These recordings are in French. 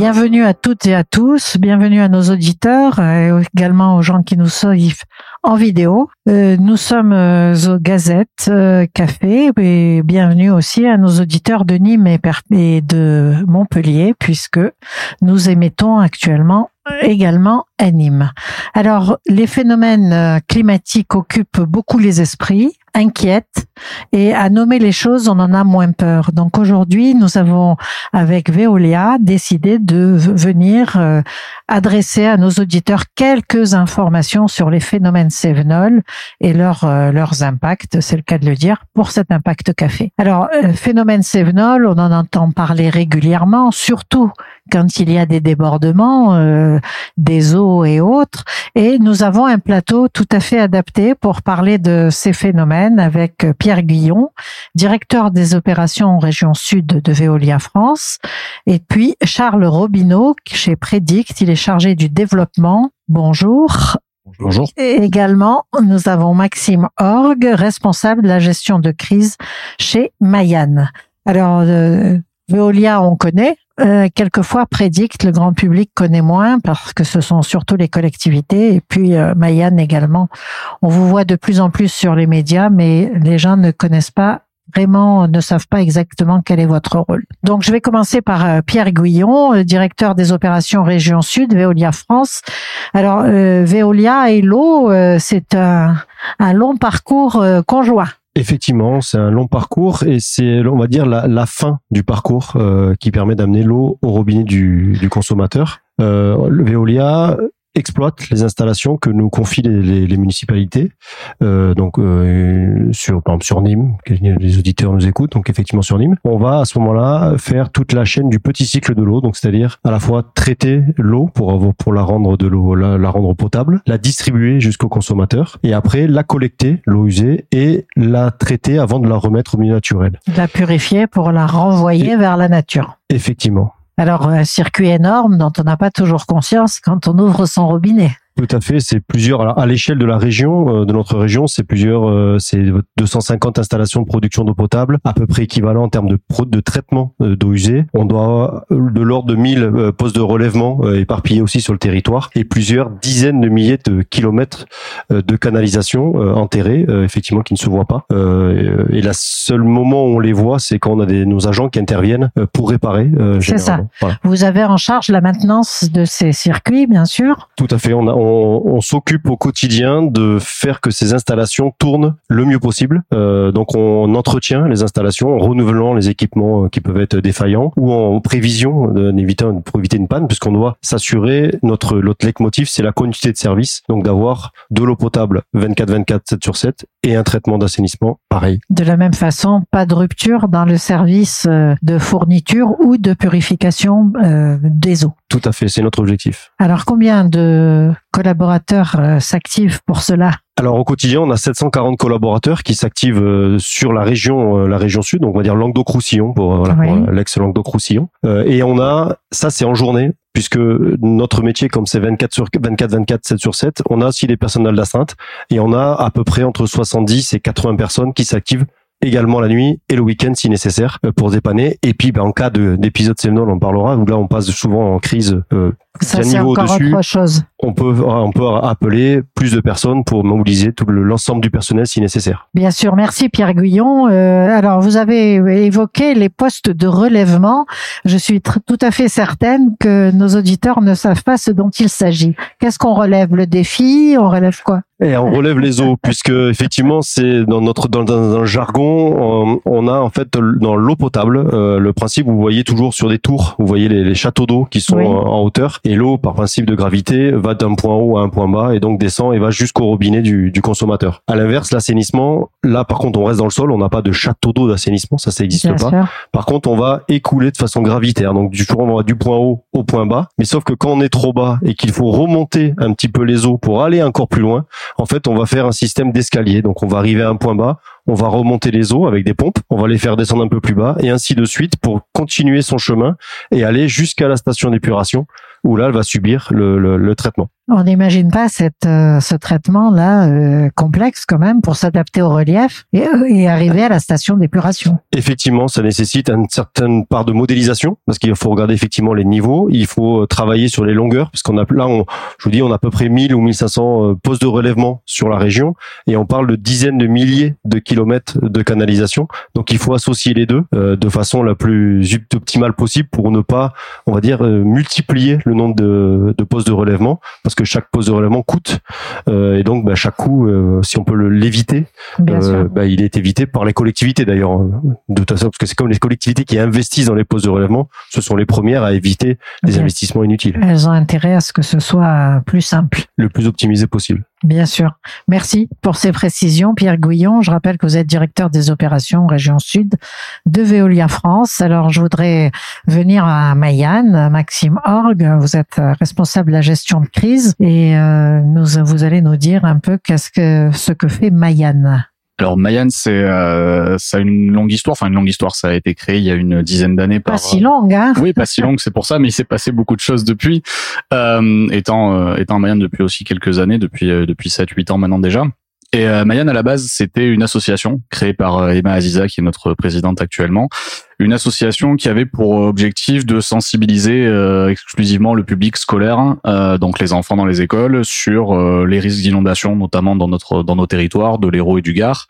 Bienvenue à toutes et à tous, bienvenue à nos auditeurs et également aux gens qui nous suivent en vidéo. Euh, nous sommes euh, aux Gazettes euh, Café et bienvenue aussi à nos auditeurs de Nîmes et de Montpellier puisque nous émettons actuellement également à Nîmes. Alors, les phénomènes climatiques occupent beaucoup les esprits inquiète et à nommer les choses, on en a moins peur. Donc aujourd'hui, nous avons avec Veolia décidé de venir euh, adresser à nos auditeurs quelques informations sur les phénomènes Sévenol et leur, euh, leurs impacts, c'est le cas de le dire, pour cet impact café. Alors, euh, phénomène on en entend parler régulièrement, surtout quand il y a des débordements euh, des eaux et autres. Et nous avons un plateau tout à fait adapté pour parler de ces phénomènes avec Pierre Guillon, directeur des opérations en région sud de Veolia France, et puis Charles Robineau chez Predict, il est chargé du développement. Bonjour. Bonjour. Et également, nous avons Maxime Orgue, responsable de la gestion de crise chez Mayan. Alors, euh, Veolia, on connaît, euh, quelquefois prédicte, le grand public connaît moins parce que ce sont surtout les collectivités et puis euh, Mayan également. On vous voit de plus en plus sur les médias, mais les gens ne connaissent pas vraiment ne savent pas exactement quel est votre rôle. Donc je vais commencer par euh, Pierre Guillon, euh, directeur des opérations Région Sud, Veolia France. Alors Veolia et l'eau, c'est un, un long parcours conjoint. Effectivement, c'est un long parcours et c'est, on va dire, la, fin du parcours euh, qui permet d'amener l'eau au robinet du, du consommateur. Euh, le Veolia exploite les installations que nous confient les, les, municipalités. Euh, donc euh, sur par exemple sur Nîmes, les auditeurs nous écoutent, donc effectivement sur Nîmes, on va à ce moment-là faire toute la chaîne du petit cycle de l'eau, donc c'est-à-dire à la fois traiter l'eau pour pour la rendre de l'eau la, la, rendre potable, la distribuer jusqu'au consommateur et après la collecter l'eau usée et la traiter avant de la remettre au milieu naturel. La purifier pour la renvoyer vers la nature. Effectivement. Alors, un circuit énorme dont on n'a pas toujours conscience quand on ouvre son robinet. Tout à fait, c'est plusieurs. Alors à l'échelle de la région, euh, de notre région, c'est plusieurs, euh, c'est 250 installations de production d'eau potable, à peu près équivalent en termes de de traitement euh, d'eau usée. On doit de l'ordre de 1000 postes de relèvement éparpillés aussi sur le territoire et plusieurs dizaines de milliers de kilomètres de canalisation enterrés, effectivement, qui ne se voient pas. Et le seul moment où on les voit, c'est quand on a des, nos agents qui interviennent pour réparer. c'est ça. Vous avez en charge la maintenance de ces circuits, bien sûr. Tout à fait. On a, on, s'occupe au quotidien de faire que ces installations tournent le mieux possible. Euh, donc on entretient les installations en renouvelant les équipements euh, qui peuvent être défaillants ou en prévision d'éviter pour éviter une panne puisqu'on doit s'assurer notre notre c'est la continuité de service donc d'avoir de l'eau potable 24 24 7 sur 7 et un traitement d'assainissement pareil. De la même façon, pas de rupture dans le service euh, de fourniture ou de purification des eaux. Tout à fait, c'est notre objectif. Alors combien de collaborateurs euh, s'activent pour cela? Alors au quotidien, on a 740 collaborateurs qui s'activent euh, sur la région, euh, la région sud, donc on va dire Languedoc-Roussillon pour, voilà, l'ex Languedoc-Roussillon. et on a, ça c'est en journée, puisque notre métier, comme c'est 24 sur 24, 24, 7 sur 7, on a aussi les personnels d'astreinte et on a à peu près entre 70 et 80 personnes qui s'activent également la nuit et le week-end si nécessaire pour dépanner. Et puis ben, en cas d'épisode séminal, on parlera, où là on passe souvent en crise euh, ça, c'est encore autre chose. On peut, on peut appeler plus de personnes pour mobiliser tout l'ensemble du personnel si nécessaire. Bien sûr, merci Pierre Guyon. Euh, alors, vous avez évoqué les postes de relèvement. Je suis tout à fait certaine que nos auditeurs ne savent pas ce dont il s'agit. Qu'est-ce qu'on relève Le défi? On relève quoi? Et on relève les eaux puisque effectivement c'est dans notre dans, dans, le jargon on, a en fait dans l'eau potable euh, le principe vous voyez toujours sur des tours vous voyez les, les châteaux d'eau qui sont en hauteur et l'eau, par principe de gravité, va d'un point haut à un point bas et donc descend et va jusqu'au robinet du, du consommateur. À l'inverse, l'assainissement, là par contre, on reste dans le sol, on n'a pas de château d'eau d'assainissement, ça, ça n'existe pas. Par contre, on va écouler de façon gravitaire, donc du on va du point haut au point bas. Mais sauf que quand on est trop bas et qu'il faut remonter un petit peu les eaux pour aller encore plus loin, en fait, on va faire un système d'escalier. Donc on va arriver à un point bas, on va remonter les eaux avec des pompes, on va les faire descendre un peu plus bas et ainsi de suite pour continuer son chemin et aller jusqu'à la station d'épuration où là, elle va subir le, traitement. On n'imagine pas cette, euh, ce traitement-là euh, complexe quand même pour s'adapter au relief et, et, arriver à la station d'épuration. Effectivement, ça nécessite une certaine part de modélisation parce qu'il faut regarder effectivement les niveaux. Il faut travailler sur les longueurs parce qu'on a là, on, je vous dis, on a à peu près 1000 ou 1500 postes de relèvement sur la région et on parle de dizaines de milliers de kilomètres de canalisation. Donc il faut associer les deux de façon la plus optimale possible pour ne pas, on va dire, multiplier le nombre de, de postes de relèvement parce que chaque poste de relèvement coûte euh, et donc bah, chaque coût, euh, si on peut l'éviter, euh, bah, il est évité par les collectivités d'ailleurs hein, de toute façon parce que c'est comme les collectivités qui investissent dans les postes de relèvement, ce sont les premières à éviter des investissements inutiles. Elles ont intérêt à ce que ce soit plus simple, le plus optimisé possible. Bien sûr. Merci pour ces précisions, Pierre Gouillon. Je rappelle que vous êtes directeur des opérations région sud de Veolia France. Alors, je voudrais venir à Mayenne, Maxime Org. Vous êtes responsable de la gestion de crise et euh, nous, vous allez nous dire un peu qu'est-ce que ce que fait Mayenne. Alors Mayan, c'est euh, ça a une longue histoire. Enfin une longue histoire. Ça a été créé il y a une dizaine d'années. Pas si longue, hein Oui, pas si longue. C'est pour ça, mais il s'est passé beaucoup de choses depuis. Euh, étant euh, étant Mayan depuis aussi quelques années, depuis euh, depuis 7-8 ans maintenant déjà. Et euh, Mayan à la base, c'était une association créée par Emma Aziza, qui est notre présidente actuellement, une association qui avait pour objectif de sensibiliser euh, exclusivement le public scolaire, euh, donc les enfants dans les écoles, sur euh, les risques d'inondation, notamment dans notre dans nos territoires de l'Hérault et du Gard.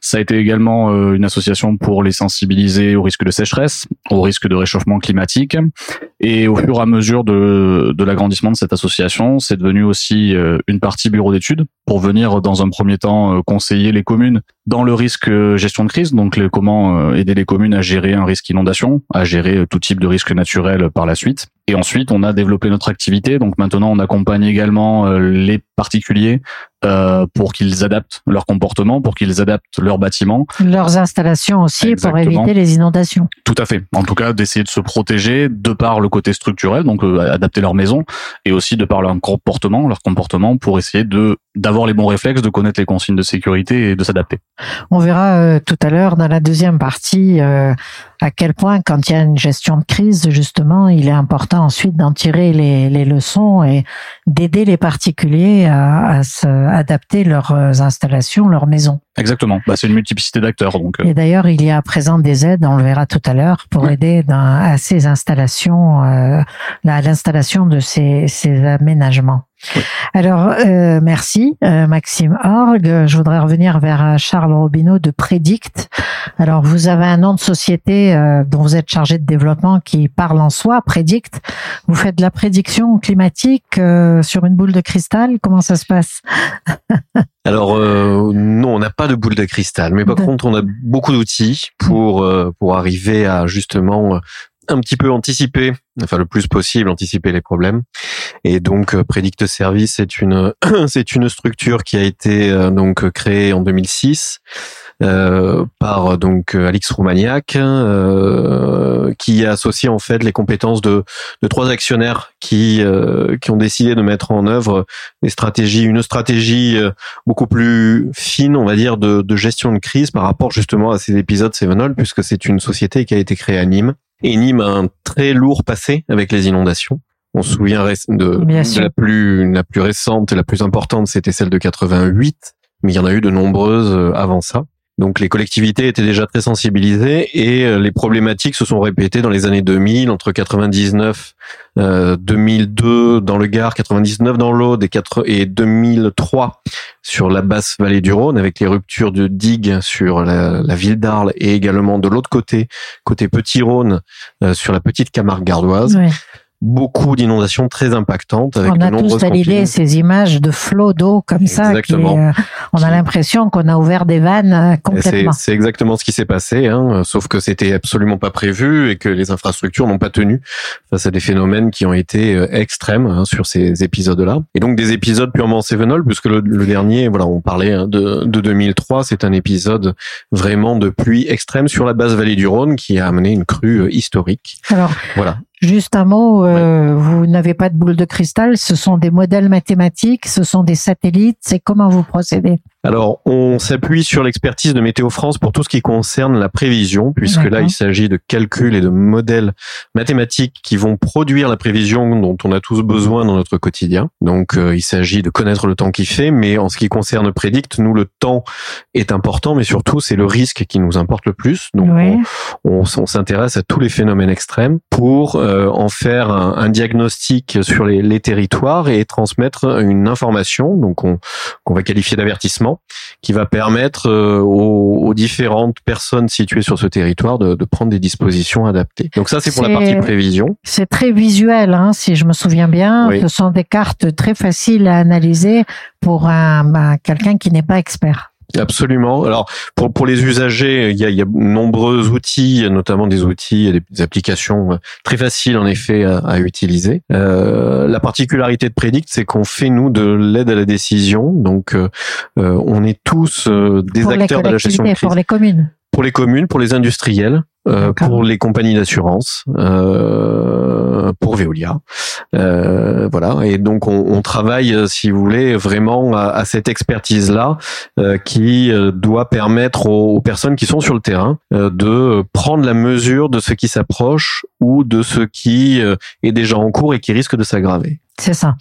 Ça a été également une association pour les sensibiliser au risque de sécheresse, au risque de réchauffement climatique. Et au fur et à mesure de, de l'agrandissement de cette association, c'est devenu aussi une partie bureau d'études pour venir dans un premier temps conseiller les communes dans le risque gestion de crise, donc comment aider les communes à gérer un risque inondation, à gérer euh, tout type de risque naturel par la suite. Et ensuite, on a développé notre activité. Donc maintenant, on accompagne également euh, les particuliers euh, pour qu'ils adaptent leur comportement, pour qu'ils adaptent leurs bâtiments. Leurs installations aussi pour éviter les inondations. Tout à fait. En tout cas, d'essayer de se protéger de par le côté structurel, donc adapter leur maison, et aussi de par leur comportement, leur comportement pour essayer de d'avoir les bons réflexes, de connaître les consignes de sécurité et de s'adapter. On verra tout à l'heure dans la deuxième partie à quel point, quand il y a une gestion de crise, justement, il est important ensuite d'en tirer les, les, leçons et d'aider les particuliers à, à adapter leurs installations, leurs maisons. Exactement. Bah, c'est une multiplicité d'acteurs. Donc. Euh. Et d'ailleurs, il y a à présent des aides, on le verra tout à l'heure, pour aider dans, à ces installations, euh, à l'installation de ces, ces aménagements. Alors, euh, merci euh, Maxime Org. Je voudrais revenir vers euh, Charles Robineau de Predict. Alors, vous avez un nom de société dont vous êtes chargé de développement qui parle en soi, Predict. Vous faites de la prédiction climatique sur une boule de cristal. Comment ça se passe Alors, non, on n'a pas de boule de cristal, mais par contre, on a beaucoup d'outils pour pour arriver à justement un petit peu anticiper, enfin le plus possible anticiper les problèmes. Et donc euh, Predict Service c'est une c'est une structure qui a été euh, donc créée en 2006 euh, par donc Alix Roumaniac, euh, qui a associé en fait les compétences de, de trois actionnaires qui qui ont décidé de mettre en œuvre des stratégies, une stratégie beaucoup plus fine, on va dire, de, de gestion de crise par rapport justement à ces épisodes Sevenol, puisque c'est une société qui a été créée à Nîmes et Nîmes a un très lourd passé avec les inondations. On se souvient de, la plus la plus récente et la plus importante, c'était celle de 88, mais il y en a eu de nombreuses euh, avant ça. Donc les collectivités étaient déjà très sensibilisées et euh, les problématiques se sont répétées dans les années 2000, entre 99, euh, 2002 dans le Gard, 99 dans l'Aude et, et 2003 sur la basse vallée du Rhône avec les ruptures de digues sur la, la ville d'Arles et également de l'autre côté, côté Petit Rhône, euh, sur la petite Camargue gardoise beaucoup d'inondations très impactantes. Avec on a tous validé ces images de flots d'eau comme ça. Qui, euh, on a l'impression qu'on a ouvert des vannes euh, complètement. C'est exactement ce qui s'est passé, hein, sauf que c'était absolument pas prévu et que les infrastructures n'ont pas tenu face à des phénomènes qui ont été euh, extrêmes hein, sur ces épisodes-là. Et donc des épisodes purement Sevenol, puisque le, dernier, voilà, on parlait hein, de, de 2003, c'est un épisode vraiment de pluie extrême sur la basse vallée du Rhône qui a amené une crue historique. Alors, voilà. Juste un mot, euh, vous n'avez pas de boule de cristal, ce sont des modèles mathématiques, ce sont des satellites, c'est comment vous procédez? Alors, on s'appuie sur l'expertise de Météo France pour tout ce qui concerne la prévision, puisque là, il s'agit de calculs et de modèles mathématiques qui vont produire la prévision dont on a tous besoin dans notre quotidien. Donc, euh, il s'agit de connaître le temps qui fait, mais en ce qui concerne Predict, nous, le temps est important, mais surtout, c'est le risque qui nous importe le plus. Donc, on, s'intéresse à tous les phénomènes extrêmes pour euh, en faire un, diagnostic sur les, les, territoires et transmettre une information, donc qu'on va qualifier d'avertissement qui va permettre euh, aux, différentes personnes situées sur ce territoire de, prendre des dispositions adaptées. Donc ça, c'est pour la partie prévision. C'est très visuel, hein, si je me souviens bien. Ce sont des cartes très faciles à analyser pour un, bah, quelqu'un qui n'est pas expert. Absolument. Alors pour pour les usagers, il y a, il y a nombreux outils, notamment des outils, des applications euh, très faciles en effet à, utiliser. Euh, la particularité de Predict, c'est qu'on fait nous de l'aide à la décision. Donc euh, euh on est tous des acteurs de la gestion de crise. Pour les communes. Pour les communes, pour les industriels, euh, pour les compagnies d'assurance, euh, pour Veolia, euh, voilà. Et donc on, on, travaille, euh, si vous voulez, vraiment à, à cette expertise-là euh, qui doit permettre aux, aux, personnes qui sont sur le terrain de prendre la mesure de ce qui s'approche ou de ce qui est déjà en cours et qui risque de s'aggraver. C'est ça.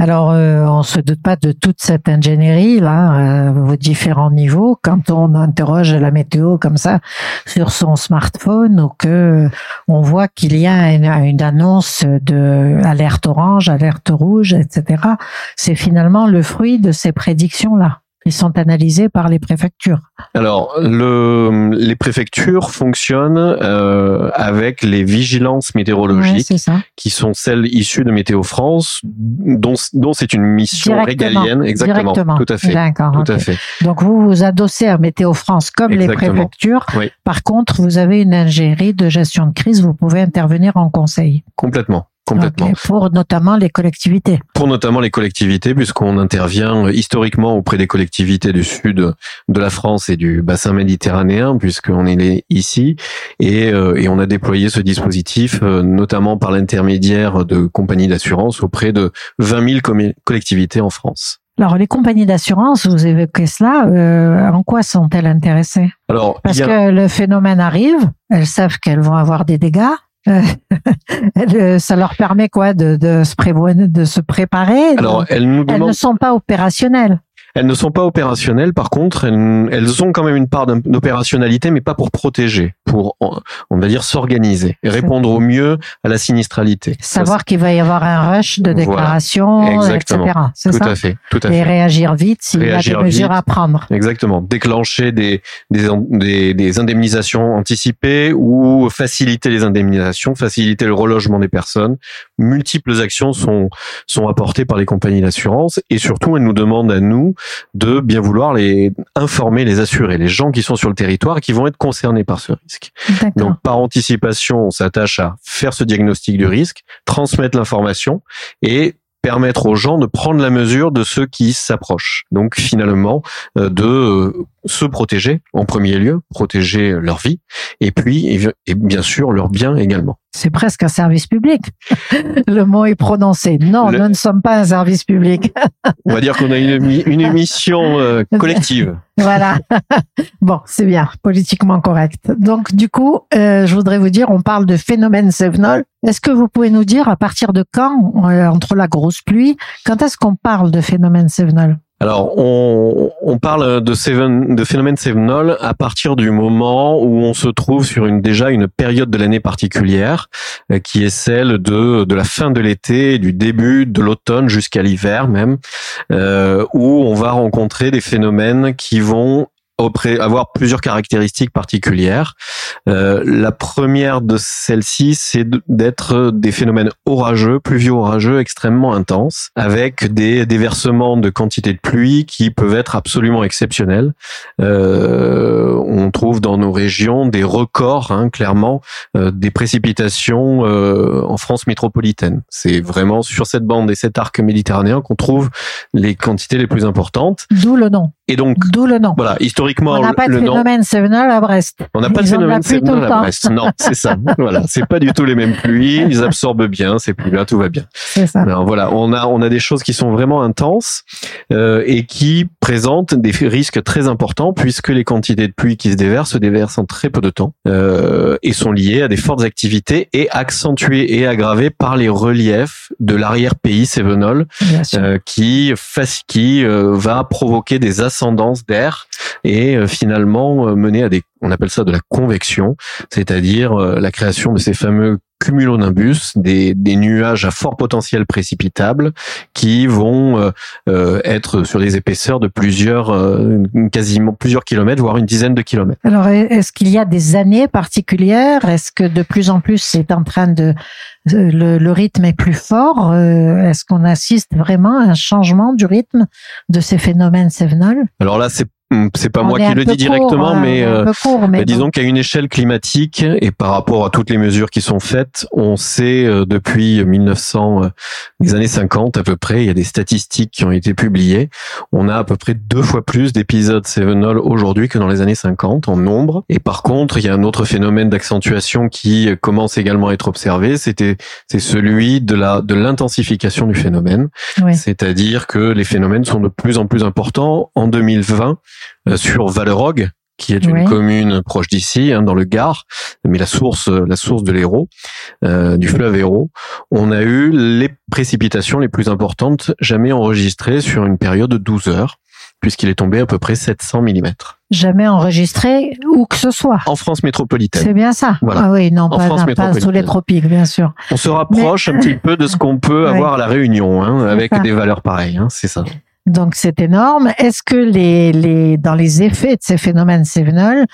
Alors, euh, on se doute pas de toute cette ingénierie là, euh, vos différents niveaux. Quand on interroge la météo comme ça sur son smartphone ou que on voit qu'il y a une, une, annonce de alerte orange, alerte rouge, etc. C'est finalement le fruit de ces prédictions là. Ils sont analysés par les préfectures. Alors, le, les préfectures fonctionnent euh, avec les vigilances météorologiques, qui sont celles issues de Météo France, dont, dont c'est une mission régalienne. Exactement. Tout à fait. Tout à fait. Donc vous vous adossez à Météo France comme les préfectures. Par contre, vous avez une ingénierie de gestion de crise. Vous pouvez intervenir en conseil. Complètement. Complètement. Pour notamment les collectivités. Pour notamment les collectivités, puisqu'on intervient historiquement auprès des collectivités du sud de la France et du bassin méditerranéen, puisqu'on est ici, et, euh, et, on a déployé ce dispositif, euh, notamment par l'intermédiaire de compagnies d'assurance auprès de 20 000 collectivités en France. Alors, les compagnies d'assurance, vous évoquez cela, euh, en quoi sont-elles intéressées? Alors, Parce que le phénomène arrive, elles savent qu'elles vont avoir des dégâts, euh, ça leur permet quoi de, de se prévoir, de se préparer? Alors, elles, nous elles ne sont pas opérationnelles. Elles ne sont pas opérationnelles, par contre, elles, elles ont quand même une part d'opérationnalité, mais pas pour protéger, pour, on va dire, s'organiser et répondre au mieux à la sinistralité. Savoir qu'il va y avoir un rush de déclaration, etc. C'est ça. Tout à fait, tout à fait. Et réagir vite s'il y a des mesures à prendre. Exactement. Déclencher des, des, des, indemnisations anticipées ou faciliter les indemnisations, faciliter le relogement des personnes. Multiples actions sont, sont apportées par les compagnies d'assurance et surtout, elles nous demandent à nous de bien vouloir les informer, les assurer, les gens qui sont sur le territoire et qui vont être concernés par ce risque. Donc par anticipation, on s'attache à faire ce diagnostic du risque, transmettre l'information et permettre aux gens de prendre la mesure de ceux qui s'approchent. Donc finalement, euh, de euh, se protéger en premier lieu, protéger leur vie, et puis et bien sûr leurs biens également. C'est presque un service public. Le mot est prononcé. Non, nous ne sommes pas un service public. On va dire qu'on a une, une émission euh, collective. Voilà. Bon, c'est bien, politiquement correct. Donc, du coup, euh, je voudrais vous dire, on parle de phénomène Sevenol. Est-ce que vous pouvez nous dire à partir de quand, euh, entre la grosse pluie, quand est-ce qu'on parle de phénomène Sevenol? Alors, on, parle de, phénomène Sevenol à partir du moment où on se trouve sur une déjà une période de l'année particulière, euh, qui est celle de, de la fin de l'été, du début de l'automne jusqu'à l'hiver même, euh, où on va rencontrer des phénomènes qui vont avoir plusieurs caractéristiques particulières. Euh, la première de celles-ci, c'est d'être des phénomènes orageux, pluvieux-orageux, extrêmement intenses, avec des déversements de quantité de pluie qui peuvent être absolument exceptionnels. Euh, on trouve dans nos régions des records, hein, clairement, euh, des précipitations euh, en France métropolitaine. C'est vraiment sur cette bande et cet arc méditerranéen qu'on trouve les quantités les plus importantes. D'où le nom. Et donc, d'où le nom. Voilà, historiquement, on n'a pas de phénomène Sevenol à Brest. On n'a pas de phénomène Sevenol à Brest. Non, c'est ça. voilà, c'est pas du tout les mêmes pluies. Ils absorbent bien ces pluies-là, tout va bien. C'est ça. Alors, voilà, on a on a des choses qui sont vraiment intenses euh, et qui présentent des risques très importants puisque les quantités de pluie qui se déversent se déversent en très peu de temps euh, et sont liées à des fortes activités et accentuées et aggravées par les reliefs de l'arrière-pays Sevenol euh, qui qui euh, va provoquer des d'air et euh, finalement euh, mener à des on appelle ça de la convection, c'est-à-dire la création de ces fameux cumulonimbus, des, des nuages à fort potentiel précipitable qui vont être sur des épaisseurs de plusieurs, quasiment plusieurs kilomètres, voire une dizaine de kilomètres. Alors, est-ce qu'il y a des années particulières? Est-ce que de plus en plus c'est en train de le, le, rythme est plus fort. Euh, est-ce qu'on assiste vraiment à un changement du rythme de ces phénomènes sévenols Alors là, c'est c'est pas moi qui le dis directement, hein, mais, euh, mais disons qu'à une échelle climatique et par rapport à toutes les mesures qui sont faites, on sait euh, depuis 1900, euh, les années 50 à peu près, il y a des statistiques qui ont été publiées. On a à peu près deux fois plus d'épisodes Sevenol aujourd'hui que dans les années 50 en nombre. Et par contre, il y a un autre phénomène d'accentuation qui commence également à être observé. C'était c'est celui de la de l'intensification du phénomène. C'est-à-dire que les phénomènes sont de plus en plus importants. En 2020 euh, sur Vallerogue, qui est une commune proche d'ici, hein, dans le Gard, mais la source, la source de l'Hérault, euh, du fleuve Hérault. On a eu les précipitations les plus importantes jamais enregistrées sur une période de 12 heures, puisqu'il est tombé à peu près 700 mm. Jamais enregistré où que ce soit. En France métropolitaine. C'est bien ça. Voilà. Ah oui, non, pas, pas, sous les tropiques, bien sûr. On se rapproche un petit peu de ce qu'on peut avoir à la Réunion, hein, avec des valeurs pareilles. Hein, c'est ça. Donc c'est énorme. Est-ce que les, les, dans les effets de ces phénomènes sévenols,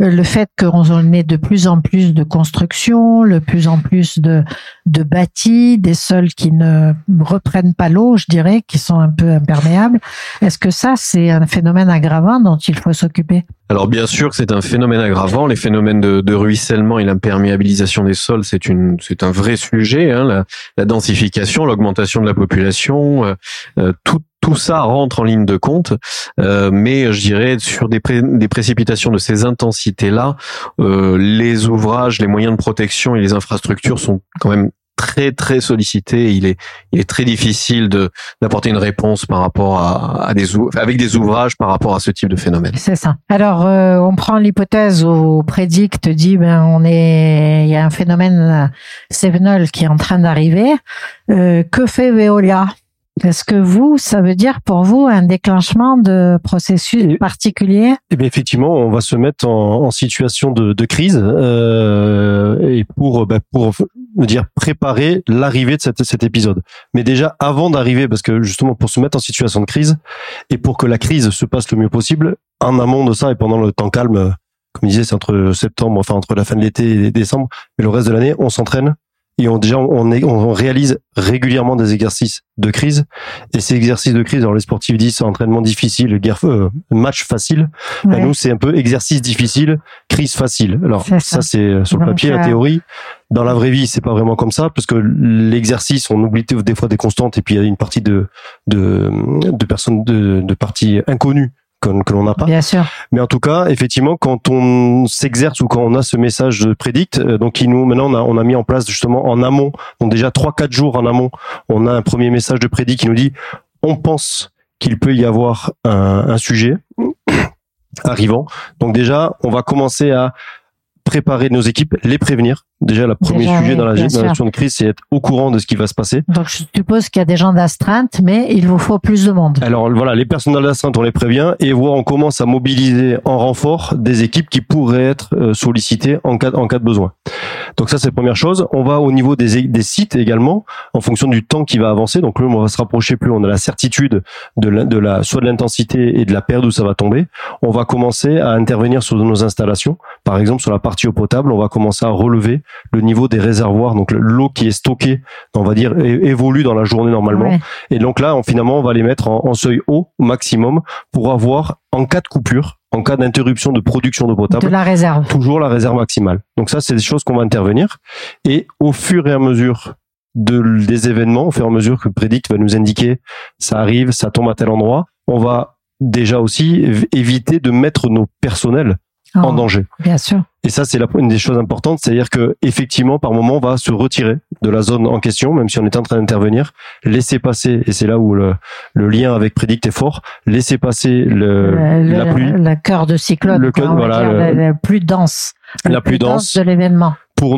euh, le fait qu'on ait de plus en plus de construction, le plus en plus de, de bâtis, des sols qui ne reprennent pas l'eau, je dirais, qui sont un peu imperméables, est-ce que ça, c'est un phénomène aggravant dont il faut s'occuper? Alors bien sûr que c'est un phénomène aggravant. Les phénomènes de, de ruissellement et l'imperméabilisation des sols, c'est une, c'est un vrai sujet. Hein, la, la, densification, l'augmentation de la population, euh, euh tout, tout ça rentre en ligne de compte, euh, mais je dirais sur des, précipitations de ces intensités-là, euh, les ouvrages, les moyens de protection et les infrastructures sont quand même très très sollicités. Il est il est très difficile d'apporter une réponse par rapport à, à des avec des ouvrages par rapport à ce type de phénomène. C'est ça. Alors euh, on prend l'hypothèse où Prédict dit ben on est il y a un phénomène Sevenol qui est en train d'arriver. Euh, que fait Veolia? Est-ce que vous, ça veut dire pour vous un déclenchement de processus particulier? Eh bien, effectivement, on va se mettre en, en situation de, de crise euh, et pour bah, pour dire préparer l'arrivée de cette, cet épisode. Mais déjà avant d'arriver, parce que justement pour se mettre en situation de crise et pour que la crise se passe le mieux possible, en amont de ça et pendant le temps calme, comme je disais, c'est entre septembre, enfin entre la fin de l'été et décembre, mais le reste de l'année, on s'entraîne et on déjà on, on réalise régulièrement des exercices de crise. Et ces exercices de crise alors les sportifs disent entraînement difficile guerre euh, match facile. Ben, nous c'est un peu exercice difficile crise facile. Alors ça, c'est euh, sur le papier la euh, théorie. Dans la vraie vie c'est pas vraiment comme ça parce que l'exercice on oublie des fois des constantes et puis il y a une partie de de, de personnes de, de parties inconnues que, l'on n'a pas. Bien sûr. Mais en tout cas, effectivement, quand on s'exerce ou quand on a ce message de prédict, euh, donc qui nous maintenant on a, on a mis en place justement en amont, donc déjà trois quatre jours en amont, on a un premier message de prédict qui nous dit on pense qu'il peut y avoir un, un sujet arrivant. Donc déjà, on va commencer à préparer nos équipes, les prévenir. Déjà, le premier sujet dans la gestion de crise, c'est être au courant de ce qui va se passer. Donc, je suppose qu'il y a des gens d'astreinte, mais il vous faut plus de monde. Alors voilà, les personnels d'astreinte, on les prévient et voir, on commence à mobiliser en renfort des équipes qui pourraient être euh, sollicitées en cas, en cas de besoin. Donc ça, c'est la première chose. On va au niveau des, des sites également, en fonction du temps qui va avancer. Donc là, on va se rapprocher plus, on a la certitude de la, de la soit de l'intensité et de la période où ça va tomber. On va commencer à intervenir sur nos installations. Par exemple, sur la partie eau potable, on va commencer à relever le niveau des réservoirs, donc l'eau qui est stockée, on va dire, évolue dans la journée normalement. Et donc là, on, finalement, on va les mettre en, seuil haut maximum pour avoir, en cas de coupure, en cas d'interruption de production d'eau potable, de la réserve. toujours la réserve maximale. Donc ça, c'est des choses qu'on va intervenir. Et au fur et à mesure de, des événements, au fur et à mesure que le Prédict va nous indiquer, ça arrive, ça tombe à tel endroit, on va déjà aussi éviter de mettre nos personnels en Oh, danger. Bien sûr. Et ça, c'est une des choses importantes, c'est-à-dire que effectivement, par moment, on va se retirer de la zone en question, même si on est en train d'intervenir, laisser passer, et c'est là où le, le lien avec Predict est fort, laisser passer le, Le- la pluie Le cœur de cyclone. Le cœur, voilà, la, la plus dense. la plus dense. de l'événement. pour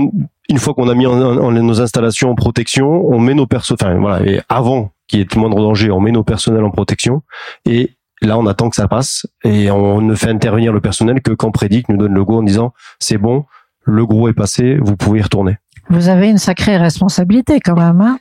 une fois qu'on a mis en, en- nos installations en protection, on met nos perso, enfin voilà, et avant qu'il y ait le moindre danger, on met nos personnels en protection et là on attend que ça passe et on ne fait intervenir le personnel que quand Predict nous donne le go en disant c'est bon, le gros est passé, vous pouvez y retourner. Vous avez une sacrée responsabilité quand même, hein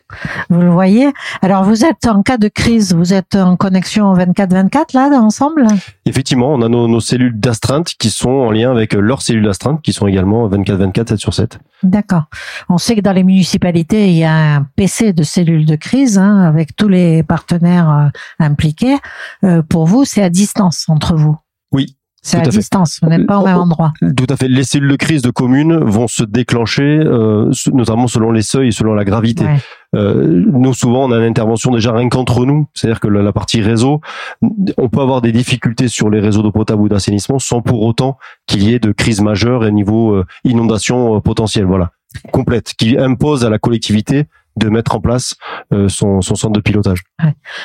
vous le voyez. Alors vous êtes en cas de crise, vous êtes en connexion 24-24 là ensemble? Effectivement, on a nos, nos cellules d'astreinte qui sont en lien avec leurs cellules d'astreinte qui sont également 24-24, 7 sur 7. D'accord. On sait que dans les municipalités, il y a un PC de cellules de crise hein, avec tous les partenaires euh, impliqués. Euh, pour vous, c'est à distance entre vous? C'est à, à distance. Vous n'êtes pas au même endroit. Tout à fait. Les cellules de crise de communes vont se déclencher, euh, notamment selon les seuils et selon la gravité. Ouais. Euh, nous, souvent, on a une intervention déjà rien qu'entre nous. C'est-à-dire que la, la partie réseau, on peut avoir des difficultés sur les réseaux d'eau potable ou d'assainissement sans pour autant qu'il y ait de crise majeure et niveau euh, inondation euh, potentielle. Voilà. Complète. Qui impose à la collectivité de mettre en place euh, son, son centre de pilotage.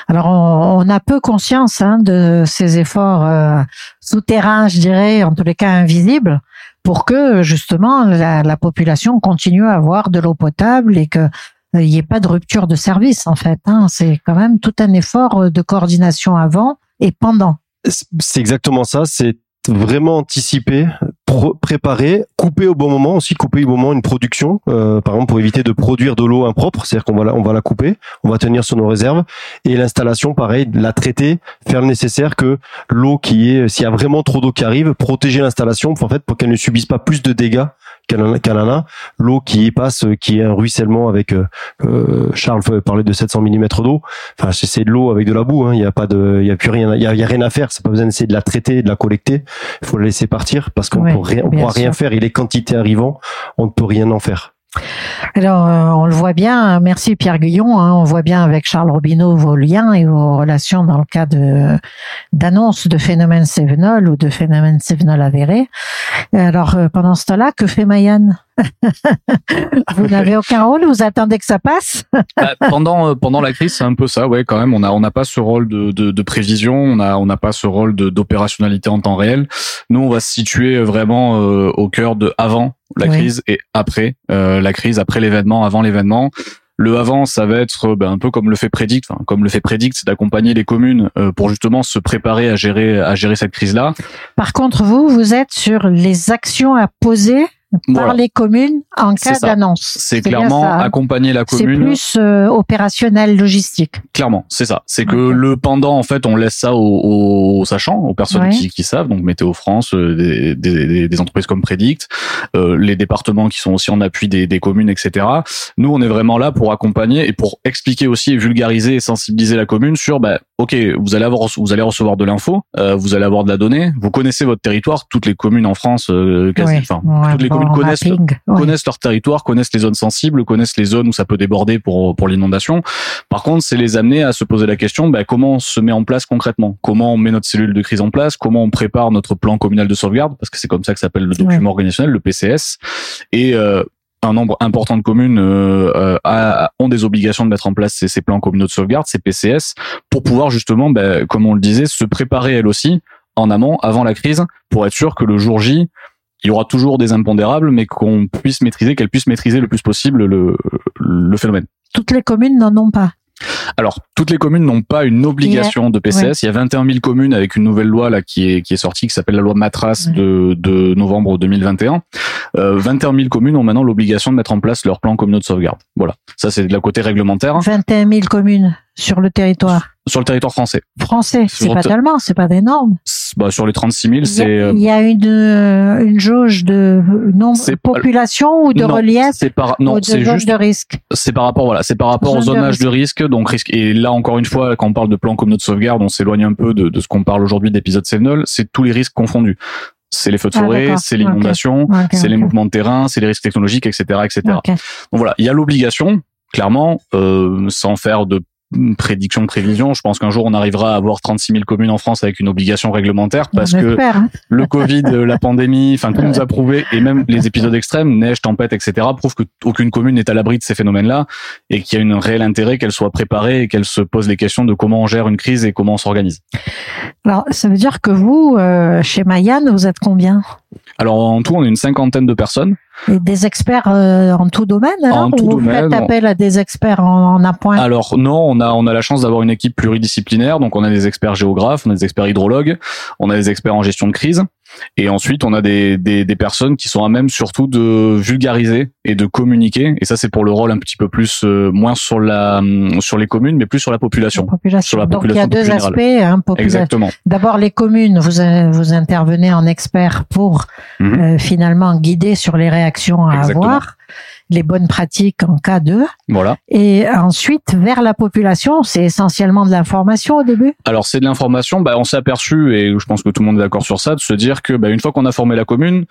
Alors, on, on a peu conscience hein, de ces efforts euh, souterrains, je dirais, en tous les cas invisibles, pour que justement la, la population continue à avoir de l'eau potable et que euh, il n'y ait pas de rupture de service en fait. Hein. C'est quand même tout un effort euh, de coordination avant et pendant. C'est exactement ça. C'est vraiment anticiper, préparer, couper au bon moment aussi, couper au bon moment une production, euh, par exemple pour éviter de produire de l'eau impropre, c'est-à-dire qu'on va la, on va la couper, on va tenir sur nos réserves et l'installation, pareil, la traiter, faire le nécessaire que l'eau qui est, s'il y a vraiment trop d'eau qui arrive, protéger l'installation, en fait, pour qu'elle ne subisse pas plus de dégâts qu'elle en, a- qu'elle en a. L'eau qui y passe, euh, qui est un ruissellement avec euh, euh, Charles parlait de 700 mm d'eau. Enfin, c'est de l'eau avec de la boue. hein. Il y a pas de, il y a plus rien, il y y a rien à faire. C'est pas besoin d'essayer de la traiter, de la collecter. Il faut la laisser partir parce qu'on bien pourra rien faire. Et les quantités arrivant, on ne peut rien en faire. Alors, euh, on le voit bien, merci Pierre Guillon, hein, on voit bien avec Charles Robineau vos liens et vos relations dans le cas de d'annonce de phénomènes Sévenol ou de phénomènes Sévenol avérés. Alors, euh, pendant ce temps-là, que fait Mayanne Vous n'avez aucun rôle, vous attendez que ça passe? Bah, pendant euh, pendant la crise, c'est un peu ça, ouais, quand même. On a on n'a pas ce rôle de, de, de prévision, on a on n'a pas ce rôle d'opérationnalité en temps réel. Nous, on va se situer vraiment euh, au cœur de avant la crise et après euh, la crise, après l'événement, avant l'événement. Le avant, ça va être euh, ben, un peu comme le fait Predict, enfin, comme le fait Predict, c'est d'accompagner les communes euh, pour justement se préparer à gérer à gérer cette crise-là. Par contre, vous, vous êtes sur les actions à poser par Voilà. les communes en cas C'est d'annonce. C'est clairement ça, hein. accompagner la C'est commune. plus euh, opérationnel, logistique. Clairement, c'est ça. C'est que le pendant, en fait, on laisse ça aux, aux sachants, aux personnes Ouais. qui, qui savent, donc Météo France, euh, des, des, des- entreprises comme Predict, euh, les départements qui sont aussi en appui des, des communes, etc. Nous, on est vraiment là pour accompagner et pour expliquer aussi et vulgariser et sensibiliser la commune sur, bah, ok, vous allez avoir, vous allez recevoir de l'info, euh, vous allez avoir de la donnée, vous connaissez votre territoire, toutes les communes en France, euh, quasi, Ouais. enfin, Ouais, toutes les bon, communes connaissent mapping, ouais. connaissent leur territoire, connaissent les zones sensibles, connaissent les zones où ça peut déborder pour pour l'inondation. Par contre, c'est les amener à se poser la question bah, comment on se met en place concrètement? Comment on met notre cellule de crise en place? Comment on prépare notre plan communal de sauvegarde? Parce que c'est comme ça que s'appelle le document organisationnel, le PCS. Et euh, un nombre important de communes euh, euh, a- ont des obligations de mettre en place ces, ces plans communaux de sauvegarde, ces PCS, pour pouvoir justement, bah, comme on le disait, se préparer elles aussi en amont, avant la crise, pour être sûr que le jour J, il y aura toujours des impondérables, mais qu'on puisse maîtriser, qu'elles puissent maîtriser le plus possible le, le phénomène. Toutes les communes n'en ont pas. Alors, toutes les communes n'ont pas une obligation de PCS. Il y a 21 000 communes avec une nouvelle loi là qui est qui est sortie, qui s'appelle la loi Matras Ouais. de, de novembre 2021. Euh, 21 000 communes ont maintenant l'obligation de mettre en place leur plan communaux de sauvegarde. Voilà, ça c'est de la côté réglementaire 21 000 communes sur le territoire sur le territoire français. français. C'est pas te- tellement, c'est pas énorme. C'est- Bah, sur les 36 000, Il y a- c'est euh, il y a une, euh, une jauge de nombre de pas- population ou de non, relief c'est par ou non, de c'est zone juste de risque? c'est par rapport voilà c'est par rapport aux Zone de de risque donc risque et là encore une fois quand on parle de plan communaux de sauvegarde on s'éloigne un peu de, de ce qu'on parle aujourd'hui d'épisode Sevenol c'est tous les risques confondus c'est les feux de Ah, forêt c'est l'inondation c'est les mouvements de terrain c'est les risques technologiques etc etc donc voilà il y a l'obligation clairement euh, sans faire de prédiction, prévision. Je pense qu'un jour on arrivera à avoir 36 000 communes en France avec une obligation réglementaire parce que hein. le Covid, la pandémie, enfin tout nous a prouvé et même les épisodes extrêmes, neige, tempête, etc. prouvent qu'aucune commune n'est à l'abri de ces phénomènes-là et qu'il y a un réel intérêt qu'elle soit préparée et qu'elle se pose les questions de comment on gère une crise et comment on s'organise. Alors ça veut dire que vous, euh, chez Mayan, vous êtes combien? Alors en tout, on est une cinquantaine de personnes. Et des experts euh, en tout domaine alors, En tout ou vous domaine, faites on- appel à des experts en, en appoint Alors non, on a on a la chance d'avoir une équipe pluridisciplinaire, donc on a des experts géographes, on a des experts hydrologues, on a des experts en gestion de crise, et ensuite on a des des, des personnes qui sont à même surtout de vulgariser et de communiquer, et ça c'est pour le rôle un petit peu plus euh, moins sur la hum, sur les communes, mais plus sur la population. population. sur la Donc il y a deux générale. aspects. Hein. Exactement. D'abord les communes, vous euh, vous intervenez en expert pour Mhm. euh, finalement guider sur les réactions à Exactement. avoir, les bonnes pratiques en cas de. Voilà. Et ensuite vers la population, c'est essentiellement de l'information au début. Alors c'est de l'information. Bah, on s'est aperçu et je pense que tout le monde est d'accord sur ça, de se dire que bah, une fois qu'on a formé la commune,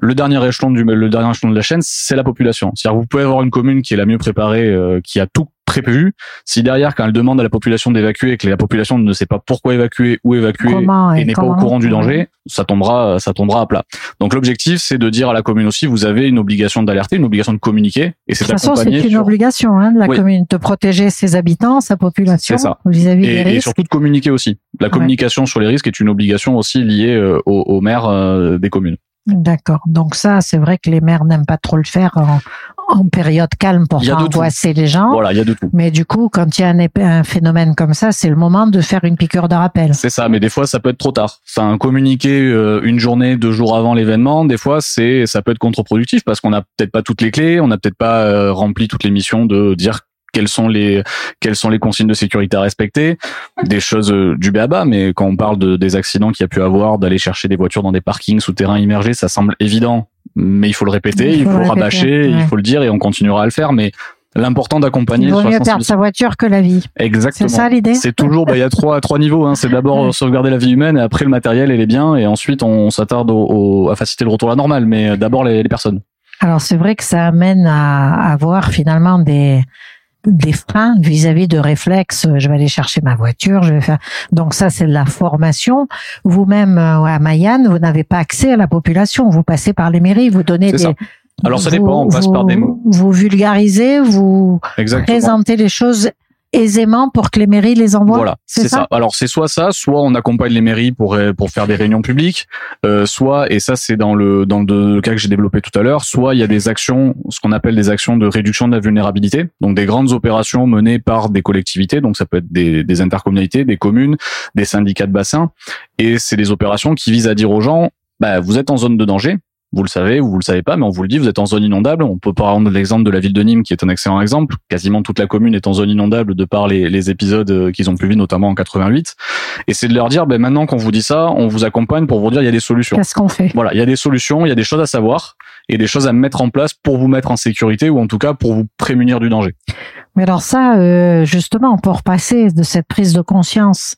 le dernier échelon du le dernier échelon de la chaîne, c'est la population. C'est-à-dire vous pouvez avoir une commune qui est la mieux préparée, euh, qui a tout prévu. Si derrière, quand elle demande à la population d'évacuer et que la population ne sait pas pourquoi évacuer, où évacuer Comment et n'est pas au courant du danger, ça tombera, ça tombera à plat. Donc l'objectif, c'est de dire à la commune aussi, vous avez une obligation d'alerter, une obligation de communiquer, et De c'est toute façon, c'est une sur- obligation hein, de la Oui. commune de protéger ses habitants, sa population vis-à-vis des et, et risques. surtout de communiquer aussi. La communication sur les risques est une obligation aussi liée euh, aux, aux maires euh, des communes. D'accord. Donc ça, c'est vrai que les maires n'aiment pas trop le faire en, en période calme pour pas angoisser les gens. Voilà, il y a de tout. Mais du coup, quand il y a un phénomène comme ça, c'est le moment de faire une piqûre de rappel. C'est ça, mais des fois ça peut être trop tard. Enfin, communiquer euh, une journée, deux jours avant l'événement, des fois c'est ça peut être contre-productif parce qu'on n'a peut-être pas toutes les clés, on n'a peut-être pas euh, rempli toutes les missions de dire quelles sont les quelles sont les consignes de sécurité à respecter, des choses euh, du béaba. Mais quand on parle de, des accidents qu'il y a pu avoir, d'aller chercher des voitures dans des parkings souterrains immergés, ça semble évident, mais il faut le répéter, Il il faut le répéter, rabâcher, ouais. il faut le dire et on continuera à le faire. Mais l'important d'accompagner Il vaut mieux perdre sa voiture que la vie. Exactement. C'est ça l'idée C'est toujours, bah, il y a trois, trois niveaux. Hein. C'est d'abord euh, sauvegarder la vie humaine, et après le matériel et les biens, et ensuite on s'attarde au, au- à faciliter le retour à la normale, mais euh, d'abord les, les personnes. Alors c'est vrai que ça amène à avoir finalement des des freins vis-à-vis de réflexes. Je vais aller chercher ma voiture, je vais faire. Donc ça, c'est de la formation. Vous-même euh, à Mayenne, vous n'avez pas accès à la population. Vous passez par les mairies, vous donnez des. ça. Alors, ça vous- dépend, on passe vous- par des mots. Vous vulgarisez, vous Exactement. présentez les choses aisément pour que les mairies les envoient. Voilà, c'est ça. Alors c'est soit ça, soit on accompagne les mairies pour euh, pour faire des réunions publiques, euh, soit et ça c'est dans le dans le cas que j'ai développé tout à l'heure, soit il y a des actions, ce qu'on appelle des actions de réduction de la vulnérabilité, donc des grandes opérations menées par des collectivités, donc ça peut être des, des intercommunalités, des communes, des syndicats de bassin, et c'est des opérations qui visent à dire aux gens, bah vous êtes en zone de danger. Vous le savez ou vous le savez pas, mais on vous le dit, vous êtes en zone inondable. On peut prendre l'exemple de la ville de Nîmes, qui est un excellent exemple. Quasiment toute la commune est en zone inondable de par les, les épisodes euh, qu'ils ont pu vivre, notamment en 88. Et c'est de leur dire, ben maintenant qu'on vous dit ça, on vous accompagne pour vous dire il y a des solutions. Qu'est-ce qu'on fait? Voilà, il y a des solutions, il y a des choses à savoir et des choses à mettre en place pour vous mettre en sécurité ou en tout cas pour vous prémunir du danger. Mais alors ça, euh, justement, pour repasser de cette prise de conscience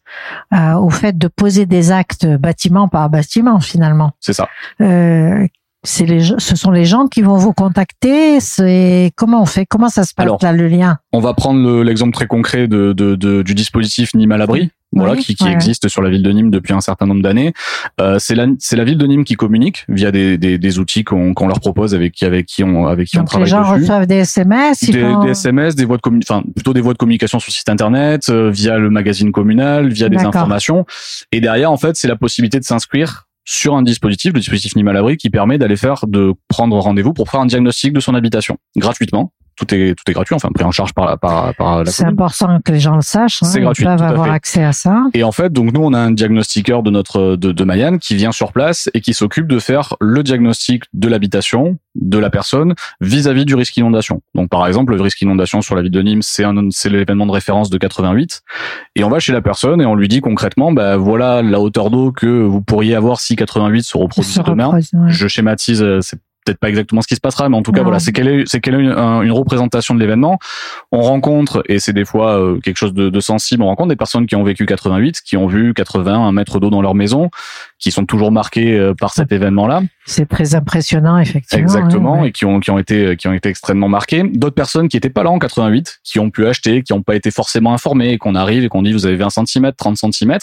euh, au fait de poser des actes bâtiment par bâtiment, finalement. C'est ça. Euh, c'est les, ce sont les gens qui vont vous contacter. C'est comment on fait Comment ça se passe Alors, là le lien? On va prendre le- l'exemple très concret de, de, de- du dispositif Nîmes à l'abri. Voilà, Oui, qui, qui ouais. existe sur la ville de Nîmes depuis un certain nombre d'années. Euh, c'est la, c'est la ville de Nîmes qui communique via des, des, des outils qu'on qu'on leur propose avec qui avec qui on avec qui on Donc les travaille gens dessus. reçoivent des SMS. des, font- des SMS, des voies de commu- enfin plutôt des voies de communication sur le site internet, euh, via le magazine communal, via des informations. Et derrière, en fait, c'est la possibilité de s'inscrire sur un dispositif, le dispositif à l'abri, qui permet d'aller faire, de prendre rendez-vous pour faire un diagnostic de son habitation gratuitement. Tout est tout est gratuit, enfin pris en charge par la par, par la C'est important que les gens le sachent. hein, C'est gratuit, peuvent avoir fait. accès à ça. Et en fait, donc nous, on a un diagnostiqueur de notre de, de Mayan qui vient sur place et qui s'occupe de faire le diagnostic de l'habitation de la personne vis-à-vis du risque inondation. Donc par exemple, le risque inondation sur la ville de Nîmes, c'est un c'est l'événement de référence de 88 et on va chez la personne et on lui dit concrètement bah voilà la hauteur d'eau que vous pourriez avoir si 88 se reproduisait Se demain. ouais. Je schématise, euh, c'est peut-être pas exactement ce qui se passera, mais en tout cas, voilà, c'est qu'elle est, c'est qu'elle est une, une, représentation de l'événement. On rencontre, et c'est des fois euh, quelque chose de, de, sensible, on rencontre des personnes qui ont vécu 88, qui ont vu 81 mètres d'eau dans leur maison, qui sont toujours marquées euh, par cet événement-là. C'est très impressionnant, effectivement. Exactement, et qui ont, qui ont été, qui ont été extrêmement marquées. D'autres personnes qui étaient pas là en 88, qui ont pu acheter, qui n'ont pas été forcément informées, et qu'on arrive et qu'on dit vous avez 20 cm, 30 cm.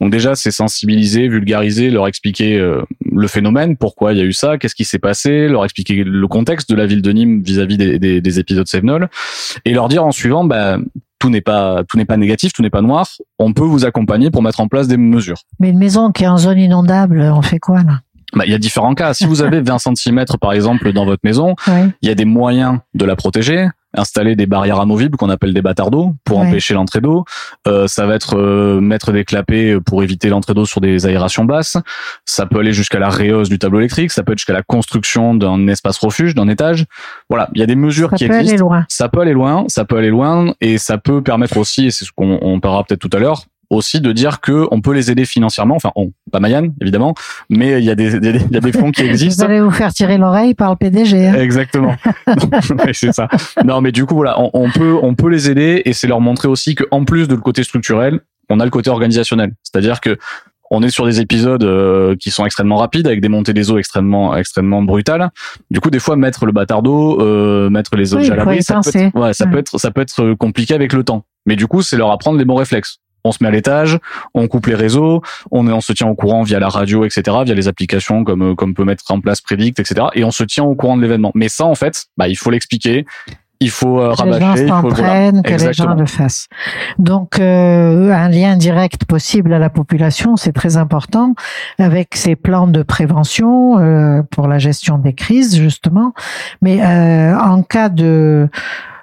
Donc déjà, c'est sensibiliser, vulgariser, leur expliquer euh, le phénomène, pourquoi il y a eu ça, qu'est-ce qui s'est passé, leur expliquer le contexte de la ville de Nîmes vis-à-vis des, des, des, épisodes Sevenol, et leur dire en suivant, bah, tout n'est pas tout n'est pas négatif, tout n'est pas noir. On peut vous accompagner pour mettre en place des mesures. Mais une maison qui est en zone inondable, on fait quoi là? Bah, il y a différents cas. Si vous avez 20 cm par exemple dans votre maison, il y a des moyens de la protéger installer des barrières amovibles qu'on appelle des bâtards d'eau pour empêcher l'entrée d'eau. Euh, ça va être euh, mettre des clapets pour éviter l'entrée d'eau sur des aérations basses. Ça peut aller jusqu'à la réhausse du tableau électrique. Ça peut être jusqu'à la construction d'un espace refuge, d'un étage. Voilà, il y a des mesures ça qui peut existent. Aller loin. Ça peut aller loin. Ça peut aller loin et ça peut permettre aussi, et c'est ce qu'on parlera peut-être tout à l'heure, aussi de dire que on peut les aider financièrement. Enfin, on, pas Mayan évidemment, mais il y a des il y a des fonds qui existent. Vous allez vous faire tirer l'oreille par le PDG. Hein. Exactement. c'est ça. Non, mais du coup voilà, on, on, peut on peut les aider et c'est leur montrer aussi que en plus de le côté structurel, on a le côté organisationnel. C'est-à-dire que on est sur des épisodes euh, qui sont extrêmement rapides avec des montées des eaux extrêmement extrêmement brutales. Du coup, des fois mettre le bâtard d'eau, euh, mettre les objets oui, à l'abri, ça, peut être, ouais, ça Mm. peut être ça peut être compliqué avec le temps. Mais du coup, c'est leur apprendre les bons réflexes on se met à l'étage, on coupe les réseaux, on, on se tient au courant via la radio, etc., via les applications comme comme peut mettre en place Predict, etc. Et on se tient au courant de l'événement. Mais ça, en fait, bah, il faut l'expliquer. Il faut euh, que les gens il faut s'entraînent, voilà. que les gens le fassent. Donc, euh, un lien direct possible à la population, c'est très important, avec ces plans de prévention euh, pour la gestion des crises, justement. Mais euh, en cas de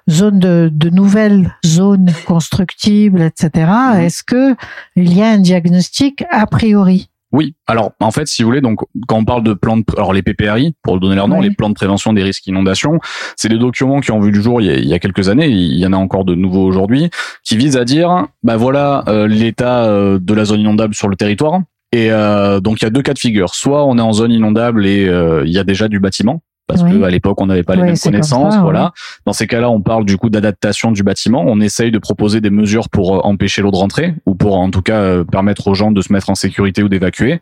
zone de, de nouvelles zones constructibles, etc. Mhm. Est-ce que il y a un diagnostic a priori? Oui. Alors, en fait, si vous voulez, donc quand on parle de plans de, alors les PPRI, pour donner leur nom, Oui. les plans de prévention des risques d'inondation, c'est des documents qui ont vu le jour il y a, il y a quelques années. Il y en a encore de nouveaux aujourd'hui, qui visent à dire, bah voilà, euh, l'état euh, de la zone inondable sur le territoire. Et euh, donc il y a deux cas de figure. Soit on est en zone inondable et euh, il y a déjà du bâtiment. Parce Oui. que à l'époque on n'avait pas les Oui, mêmes connaissances, ça, voilà. Dans ces cas-là, on parle du coup d'adaptation du bâtiment. On essaye de proposer des mesures pour euh, empêcher l'eau de rentrer ou pour en tout cas euh, permettre aux gens de se mettre en sécurité ou d'évacuer.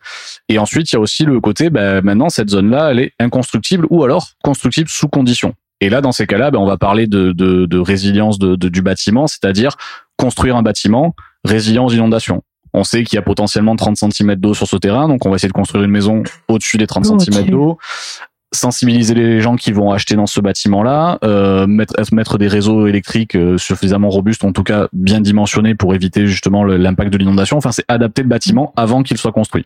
Et ensuite, il y a aussi le côté, bah, maintenant cette zone-là, elle est inconstructible ou alors constructible sous condition. Et là, dans ces cas-là, bah, on va parler de, de, de résilience de, de- du bâtiment, c'est-à-dire construire un bâtiment résilient aux inondations. On sait qu'il y a potentiellement 30 cm d'eau sur ce terrain, donc on va essayer de construire une maison au-dessus des 30 Au-dessus. cm d'eau sensibiliser les gens qui vont acheter dans ce bâtiment-là, euh, mettre, des réseaux électriques euh, suffisamment robustes, en tout cas bien dimensionnés pour éviter justement l'impact de l'inondation. Enfin, c'est adapter le bâtiment avant qu'il soit construit.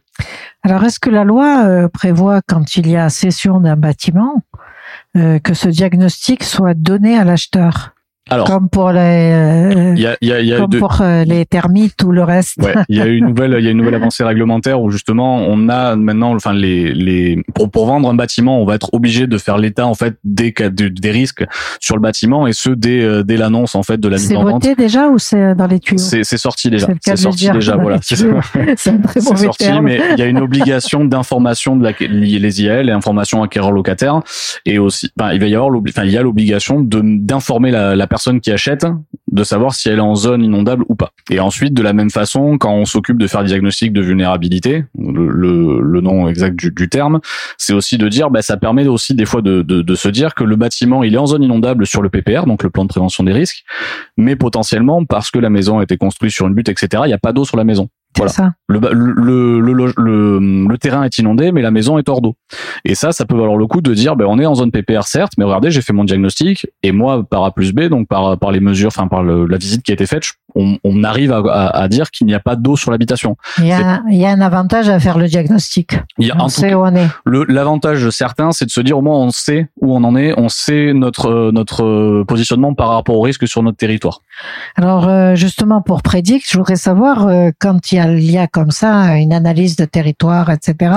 Alors, est-ce que la loi euh, prévoit, quand il y a cession d'un bâtiment, que ce diagnostic soit donné à l'acheteur, Alors, comme pour les, euh, y a, il y a, il y a comme de- pour euh, les termites ou le reste Ouais, il y a une nouvelle, il y a une nouvelle avancée réglementaire où justement on a maintenant, enfin les les pour pour vendre un bâtiment, on va être obligé de faire l'état en fait des des risques sur le bâtiment et ce dès euh, dès l'annonce en fait de la mise C'est en vente. voté déjà ou c'est dans les tuyaux? C'est c'est sorti déjà. C'est C'est sorti dire, déjà, voilà. C'est un très C'est mauvais sorti, terme. mais il y a une obligation d'information de la, les IL, et information acquéreur locataire, et aussi, enfin, il va y avoir, enfin, il y a l'obligation de d'informer la, la personne qui achète de savoir si elle est en zone inondable ou pas. Et ensuite, de la même façon, quand on s'occupe de faire diagnostic de vulnérabilité, le, le, le nom exact du, du terme, c'est aussi de dire, bah, ça permet aussi des fois de, de, de se dire que le bâtiment, il est en zone inondable sur le PPR, donc le plan de prévention des risques, mais potentiellement parce que la maison a été construite sur une butte, etc. Il n'y a pas d'eau sur la maison. Voilà. ça. Le, le, le, le, terrain est inondé, mais la maison est hors d'eau. Et ça, ça peut valoir le coup de dire, ben, on est en zone PPR certes, mais regardez, j'ai fait mon diagnostic, et moi, par A plus B, donc par, par les mesures, enfin par la visite qui a été faite, on, on arrive à, à, à dire qu'il n'y a pas d'eau sur l'habitation. Il y, a, il y a un avantage à faire le diagnostic. Il y a, On tout sait où on est. l'avantage certain, c'est de se dire au moins on sait où on en est, on sait notre notre positionnement par rapport au risque sur notre territoire. Alors euh, justement pour Predict, je voudrais savoir euh, quand il y, a, il y a comme ça une analyse de territoire, etc.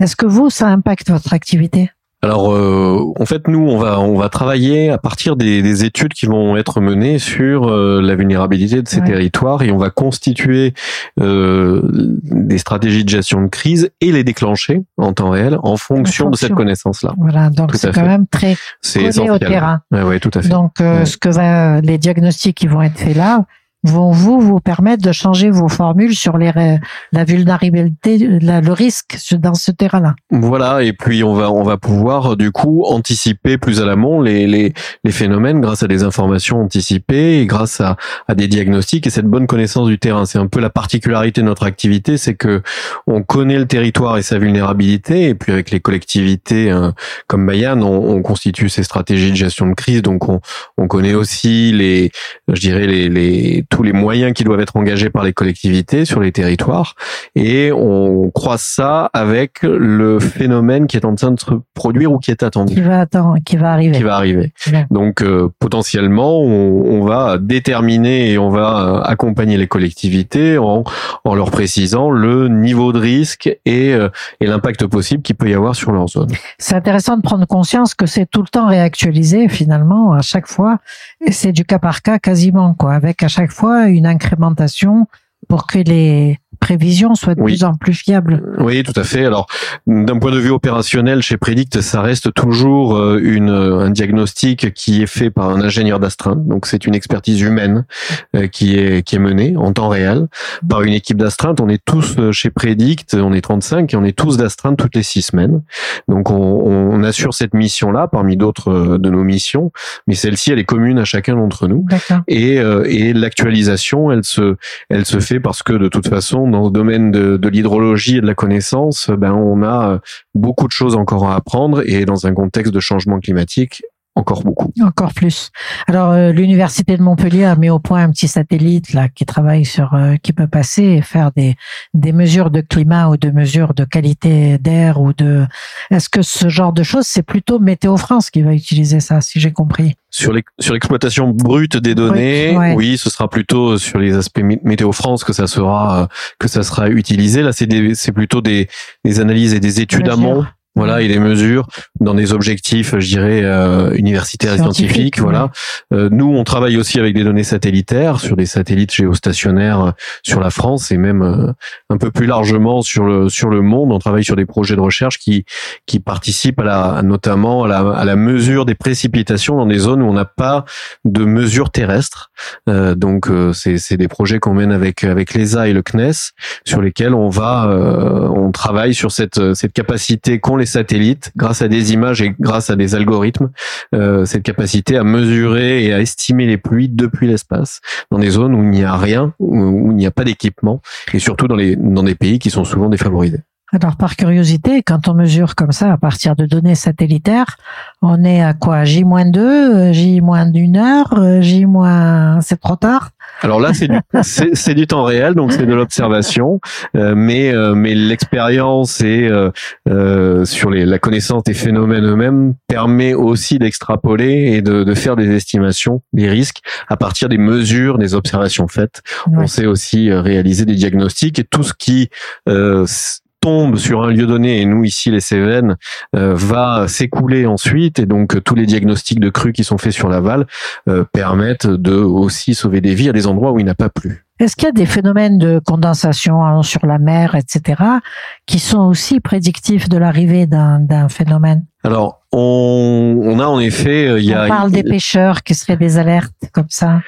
Est-ce que vous ça impacte votre activité? Alors, euh, en fait, nous, on va on va travailler à partir des, des études qui vont être menées sur euh, la vulnérabilité de ces territoires et on va constituer euh, des stratégies de gestion de crise et les déclencher en temps réel en fonction, de cette connaissance-là. Voilà, donc c'est quand même très collé au terrain. Oui, tout à fait. Donc, ce que va les diagnostics qui vont être faits là vont vous vous permettre de changer vos formules sur les la vulnérabilité, le risque dans ce terrain-là. Voilà, et puis on va on va pouvoir du coup anticiper plus à l'amont les, les les phénomènes grâce à des informations anticipées et grâce à à des diagnostics et cette bonne connaissance du terrain. C'est un peu la particularité de notre activité, c'est que on connaît le territoire et sa vulnérabilité et puis avec les collectivités hein, comme Mayenne, on, on, constitue ces stratégies de gestion de crise, donc on on connaît aussi les je dirais les les tous les moyens qui doivent être engagés par les collectivités sur les territoires et on croise ça avec le phénomène qui est en train de se produire ou qui est attendu. Qui va attendre, qui va arriver. Qui va arriver. Donc euh, potentiellement, on, va déterminer et on va euh, accompagner les collectivités en, en leur précisant le niveau de risque et, euh, et l'impact possible qu'il peut y avoir sur leur zone. C'est intéressant de prendre conscience que c'est tout le temps réactualisé finalement à chaque fois et c'est du cas par cas quasiment quoi, avec à chaque fois une incrémentation pour que les prévisions soient de plus en plus fiables. Oui, tout à fait. Alors, d'un point de vue opérationnel, chez Predict, ça reste toujours euh, une, un diagnostic qui est fait par un ingénieur d'astreinte. Donc, c'est une expertise humaine euh, qui est qui est menée en temps réel par une équipe d'astreinte. On est tous euh, chez Predict, on est 35 et on est tous d'astreinte toutes les six semaines. Donc, on, on assure cette mission-là parmi d'autres de nos missions, mais celle-ci, elle est commune à chacun d'entre nous. Et, et l'actualisation, elle se elle se fait parce que de toute façon dans le domaine de, de l'hydrologie et de la connaissance, ben on a beaucoup de choses encore à apprendre et dans un contexte de changement climatique, encore beaucoup. Encore plus. Alors euh, l'université de Montpellier a mis au point un petit satellite là qui travaille sur euh, qui peut passer et faire des des mesures de climat ou de mesures de qualité d'air ou de est-ce que ce genre de choses c'est plutôt Météo France qui va utiliser ça si j'ai compris? Sur l'exploitation brute des données, oui, ce sera plutôt sur les aspects météo France que ça sera euh, que ça sera utilisé. Là, c'est c'est plutôt des, des analyses et des études amont voilà, et des mesures dans des objectifs, je dirais, euh, universitaires et scientifiques. Voilà. Euh, nous, on travaille aussi avec des données satellitaires sur des satellites géostationnaires euh, sur la France et même euh, un peu plus largement sur le sur le monde. On travaille sur des projets de recherche qui qui participent à la notamment à la, à la mesure des précipitations dans des zones où on n'a pas de mesures terrestres. donc, c'est c'est des projets qu'on mène avec avec l'ESA et le CNES sur lesquels on va on travaille sur cette cette capacité qu'ont les satellites, grâce à des images et grâce à des algorithmes, euh, cette capacité à mesurer et à estimer les pluies depuis l'espace, dans des zones où il n'y a rien, où, il n'y a pas d'équipement, et surtout dans, les, dans des pays qui sont souvent défavorisés. Alors, par curiosité, quand on mesure comme ça à partir de données satellitaires, on est à quoi? J-2, J-1 heure, J- c'est trop tard? Alors là, c'est du, c'est, du temps réel, donc c'est de l'observation, euh, mais euh, mais l'expérience et euh, sur les, la connaissance des phénomènes eux-mêmes permet aussi d'extrapoler et de, de, faire des estimations des risques à partir des mesures, des observations faites. On sait aussi réaliser des diagnostics et tout ce qui tombe sur un lieu donné, et nous ici les Cévennes, euh, va s'écouler ensuite, et donc tous les diagnostics de crues qui sont faits sur l'aval euh, permettent de aussi sauver des vies à des endroits où il n'a pas plu. Est-ce qu'il y a des phénomènes de condensation hein, sur la mer, etc., qui sont aussi prédictifs de l'arrivée d'un phénomène? Alors, on, on, a en effet, euh, il y a. On parle des pêcheurs qui seraient des alertes comme ça.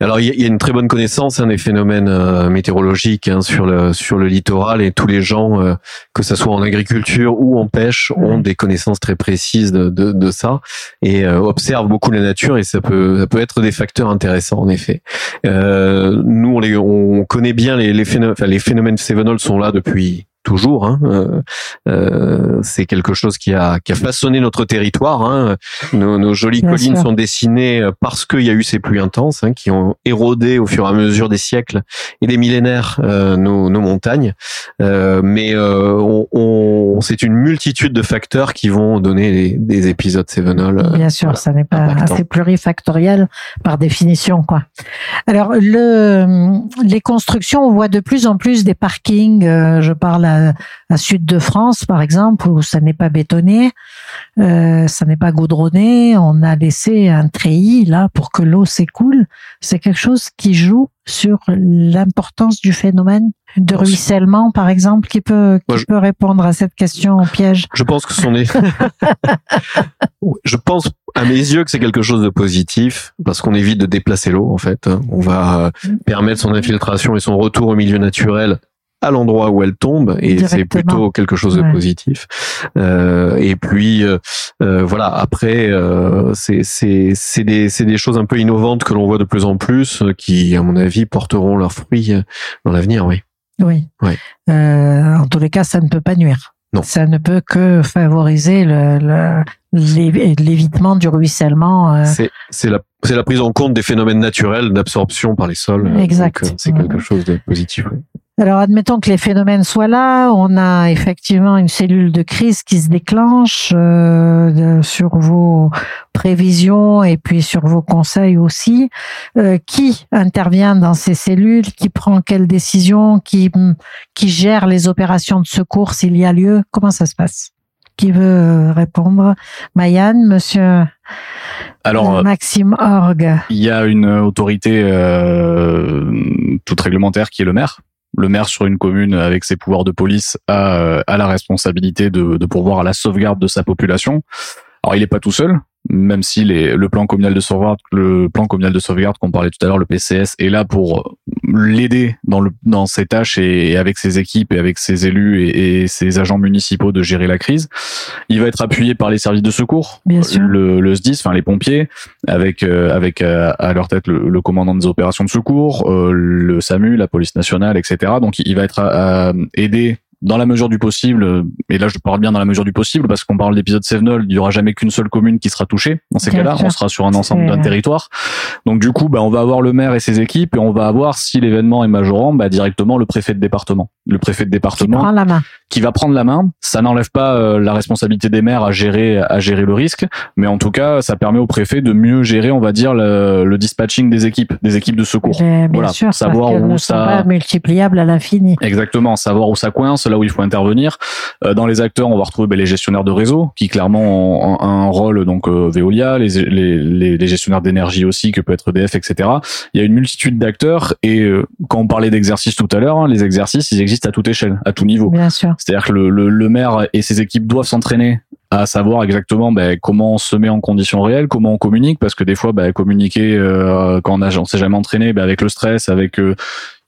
Alors il y, a une très bonne connaissance hein, des phénomènes euh, météorologiques hein, sur le sur le littoral et tous les gens, euh, que ce soit en agriculture ou en pêche, ont des connaissances très précises de, de, de ça et observent beaucoup la nature et ça peut ça peut être des facteurs intéressants en effet. nous on les on connaît bien les les phénomènes, enfin, les phénomènes sont là depuis toujours. Hein, euh, euh, c'est quelque chose qui a, qui a façonné notre territoire. Hein. Nos, nos, jolies collines sont dessinées euh, parce qu'il y a eu ces pluies intenses hein, qui ont érodé au fur et à mesure des siècles et des millénaires euh, nos, nos, montagnes. Euh, mais euh, on, on c'est une multitude de facteurs qui vont donner des, des épisodes Sevenol. Bien sûr, ça n'est pas assez plurifactoriel par définition, quoi. Alors le, les constructions, on voit de plus en plus des parkings. je parle à à, à Sud de France, par exemple, où ça n'est pas bétonné, euh, ça n'est pas goudronné, on a laissé un treillis là pour que l'eau s'écoule. C'est quelque chose qui joue sur l'importance du phénomène de ruissellement, par exemple, qui peut qui Moi, je- peut répondre à cette question au piège. Je pense que ce sont des. je pense à mes yeux que c'est quelque chose de positif parce qu'on évite de déplacer l'eau en fait. On va euh, permettre son infiltration et son retour au milieu naturel à l'endroit où elle tombe et c'est plutôt quelque chose de Ouais. positif. Euh, et puis euh, euh, voilà après euh, c'est c'est c'est des c'est des choses un peu innovantes que l'on voit de plus en plus euh, qui à mon avis porteront leurs fruits euh, dans l'avenir. Oui. Oui. Ouais. Euh, en tous les cas, ça ne peut pas nuire. Non. Ça ne peut que favoriser le, le- l'évitement du ruissellement. euh, C'est la la prise en compte des phénomènes naturels d'absorption par les sols. euh, Exact. euh, C'est quelque chose de positif. Alors, admettons que les phénomènes soient là. On a effectivement une cellule de crise qui se déclenche euh, sur vos prévisions et puis sur vos conseils aussi. Euh, qui intervient dans ces cellules Qui prend quelles décisions Qui qui gère les opérations de secours s'il y a lieu Comment ça se passe? Qui veut euh, répondre Mayanne, Monsieur Alors, euh, Maxime Orgue. il y a une autorité euh, toute réglementaire qui est le maire. Le maire sur une commune avec ses pouvoirs de police a, euh, a la responsabilité de, de pourvoir à la sauvegarde de sa population. Alors il n'est pas tout seul, même si les, le plan communal de sauvegarde, le plan communal de sauvegarde qu'on parlait tout à l'heure, le PCS, est là pour l'aider dans, le, dans ses tâches et, et avec ses équipes et avec ses élus et, et ses agents municipaux de gérer la crise. Il va être appuyé par les services de secours, Bien sûr. le, le SDIS, enfin les pompiers, avec euh, avec euh, à leur tête le, le commandant des opérations de secours, euh, le SAMU, la police nationale, etc. Donc il va être euh, aidé dans la mesure du possible, et là je parle bien dans la mesure du possible parce qu'on parle d'épisode Sevenol, il y aura jamais qu'une seule commune qui sera touchée. Dans ces cas-là, on sera sur un ensemble d'un territoire. Donc du coup, bah, on va avoir le maire et ses équipes et on va avoir si l'événement est majorant, bah, directement le préfet de département. Le préfet de Qui département prend la main qui va prendre la main. Ça n'enlève pas euh, la responsabilité des maires à gérer à gérer le risque, mais en tout cas, ça permet au préfet de mieux gérer, on va dire, le, le dispatching des équipes, des équipes de secours. Bien, Voilà, sûr, savoir parce où ne sont ça- pas multipliables à l'infini. Exactement, savoir où ça coince, là où il faut intervenir. Euh, dans les acteurs, on va retrouver ben, les gestionnaires de réseau, qui clairement ont un, rôle donc euh, Veolia, les, les, les, les gestionnaires d'énergie aussi, que peut être EDF, etc. Il y a une multitude d'acteurs et euh, quand on parlait d'exercices tout à l'heure, hein, les exercices, ils existent à toute échelle, à tout niveau. Bien sûr. C'est-à-dire que le, le, le maire et ses équipes doivent s'entraîner à savoir exactement ben, comment on se met en conditions réelles, comment on communique, parce que des fois, ben, communiquer euh, quand on a, s'est jamais entraîné, ben, avec le stress, avec euh,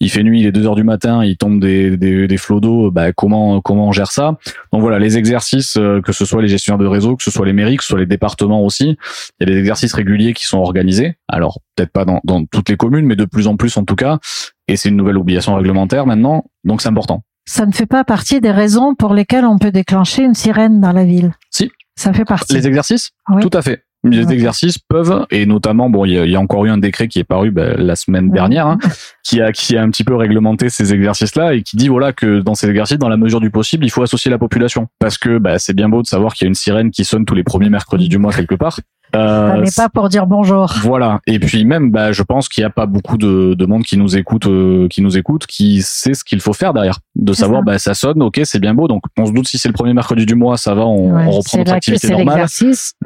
il fait nuit, il est 2 heures du matin, il tombe des, des, des flots d'eau, ben, comment comment on gère ça? Donc voilà, les exercices, euh, que ce soit les gestionnaires de réseau, que ce soit les mairies, que ce soit les départements aussi, il y a des exercices réguliers qui sont organisés. Alors peut-être pas dans, dans toutes les communes, mais de plus en plus en tout cas. Et c'est une nouvelle obligation réglementaire maintenant, donc c'est important. Ça ne fait pas partie des raisons pour lesquelles on peut déclencher une sirène dans la ville. Si. Ça fait partie. Les exercices? Oui. Tout à fait. Les exercices peuvent, et notamment, bon, il y, a- il y a encore eu un décret qui est paru ben, la semaine dernière, hein, qui a qui a un petit peu réglementé ces exercices-là et qui dit voilà que dans ces exercices, dans la mesure du possible, il faut associer la population parce que bah, c'est bien beau de savoir qu'il y a une sirène qui sonne tous les premiers mercredis du mois quelque part. Euh, pas pour dire bonjour. voilà. Et puis même, bah, je pense qu'il n'y a pas beaucoup de, de monde qui nous écoute, euh, qui nous écoute, qui sait ce qu'il faut faire derrière. De savoir, ça. bah, ça sonne, ok, c'est bien beau. Donc, on se doute si c'est le premier mercredi du mois, ça va, on, Ouais, on reprend notre activité normale.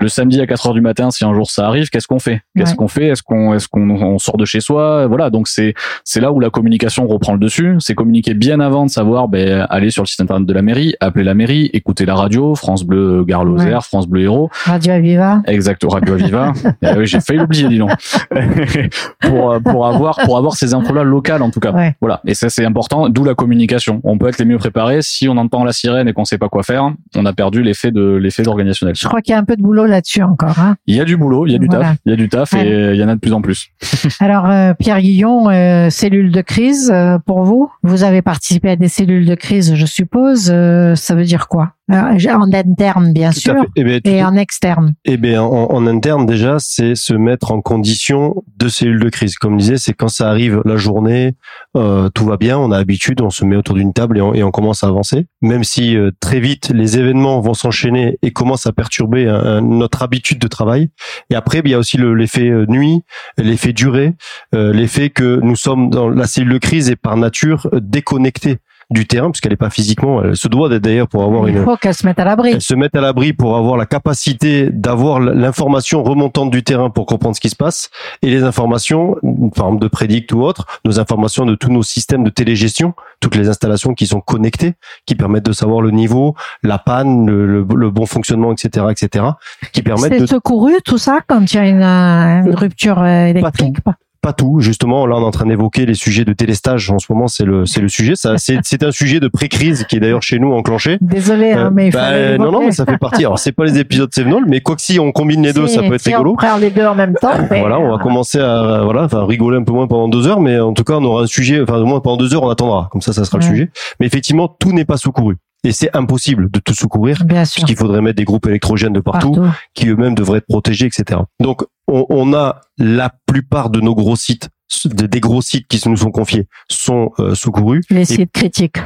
Le samedi à 4 heures du matin, si un jour ça arrive, qu'est-ce qu'on fait? Qu'est-ce Ouais. qu'on fait? Est-ce qu'on est-ce qu'on on sort de chez soi? Voilà. Donc c'est c'est là où la communication reprend le dessus. C'est communiquer bien avant de savoir, ben, aller sur le site internet de la mairie, appeler la mairie, écouter la radio, France Bleu Gare Lozère, Ouais. France Bleu Héros. Radio Aviva. Exact, Radio Aviva. Eh oui, j'ai failli l'oublier, dis donc. pour, euh, pour avoir, pour avoir ces infos-là locales, en tout cas. Ouais. Voilà. Et ça, c'est important, d'où la communication. On peut être les mieux préparés. Si on entend la sirène et qu'on sait pas quoi faire, on a perdu l'effet de, l'effet organisationnel. Je crois qu'il y a un peu de boulot là-dessus encore. Hein. Il y a du boulot, il y a du Voilà. taf, il y a du taf et il y en a de plus en plus. Alors, euh, Pierre Guillon, euh, cellule de crise euh, pour vous? Vous avez participé à des cellules de crise, je suppose. Ça veut dire quoi? En interne, bien Tout sûr. Eh tout- et en externe. Eh bien, en, en interne déjà, c'est se mettre en condition de cellule de crise. Comme je disais, c'est quand ça arrive la journée, euh, tout va bien, on a habitude, on se met autour d'une table et on, et on commence à avancer. Même si euh, très vite les événements vont s'enchaîner et commencent à perturber un- notre habitude de travail. Et après, il y a aussi le- l'effet euh, nuit, l'effet durée, euh, l'effet que nous sommes dans la cellule de crise et par nature euh, déconnectés du terrain, puisqu'elle n'est pas physiquement, elle se doit d'être d'ailleurs pour avoir Il une. faut qu'elle se mette à l'abri. Elle se mette à l'abri pour avoir la capacité d'avoir l'information remontante du terrain pour comprendre ce qui se passe et les informations, par exemple de prédict ou autre, nos informations de tous nos systèmes de télégestion, toutes les installations qui sont connectées, qui permettent de savoir le niveau, la panne, le, le- le bon fonctionnement, etc., etc., qui permettent C'est de secouru tout ça quand il y a une, euh, une rupture euh, électrique. pas? Pas tout. Justement, là, on est en train d'évoquer les sujets de télestage. En ce moment, c'est le, c'est le sujet. Ça, c'est, c'est un sujet de pré-crise qui est d'ailleurs chez nous enclenché. Désolé, hein, Euh, mais il bah, fallait non, non, mais ça fait partie. Alors, c'est pas les épisodes Sevenol, mais quoi que si on combine les deux, Si- ça peut être si rigolo. on prend les deux en même temps. mais- Voilà, on va commencer à voilà, enfin rigoler un peu moins pendant deux heures, mais en tout cas, on aura un sujet. Enfin, au moins pendant deux heures, on attendra. Comme ça, ça sera Ouais. le sujet. Mais effectivement, tout n'est pas secouru, et c'est impossible de tout secourir, puisqu'il faudrait mettre des groupes électrogènes de partout, Partout. qui eux-mêmes devraient être protégés, etc. Donc, on, on a la plupart de nos gros sites, des des gros sites qui nous sont confiés, sont euh, secourus. Les sites critiques.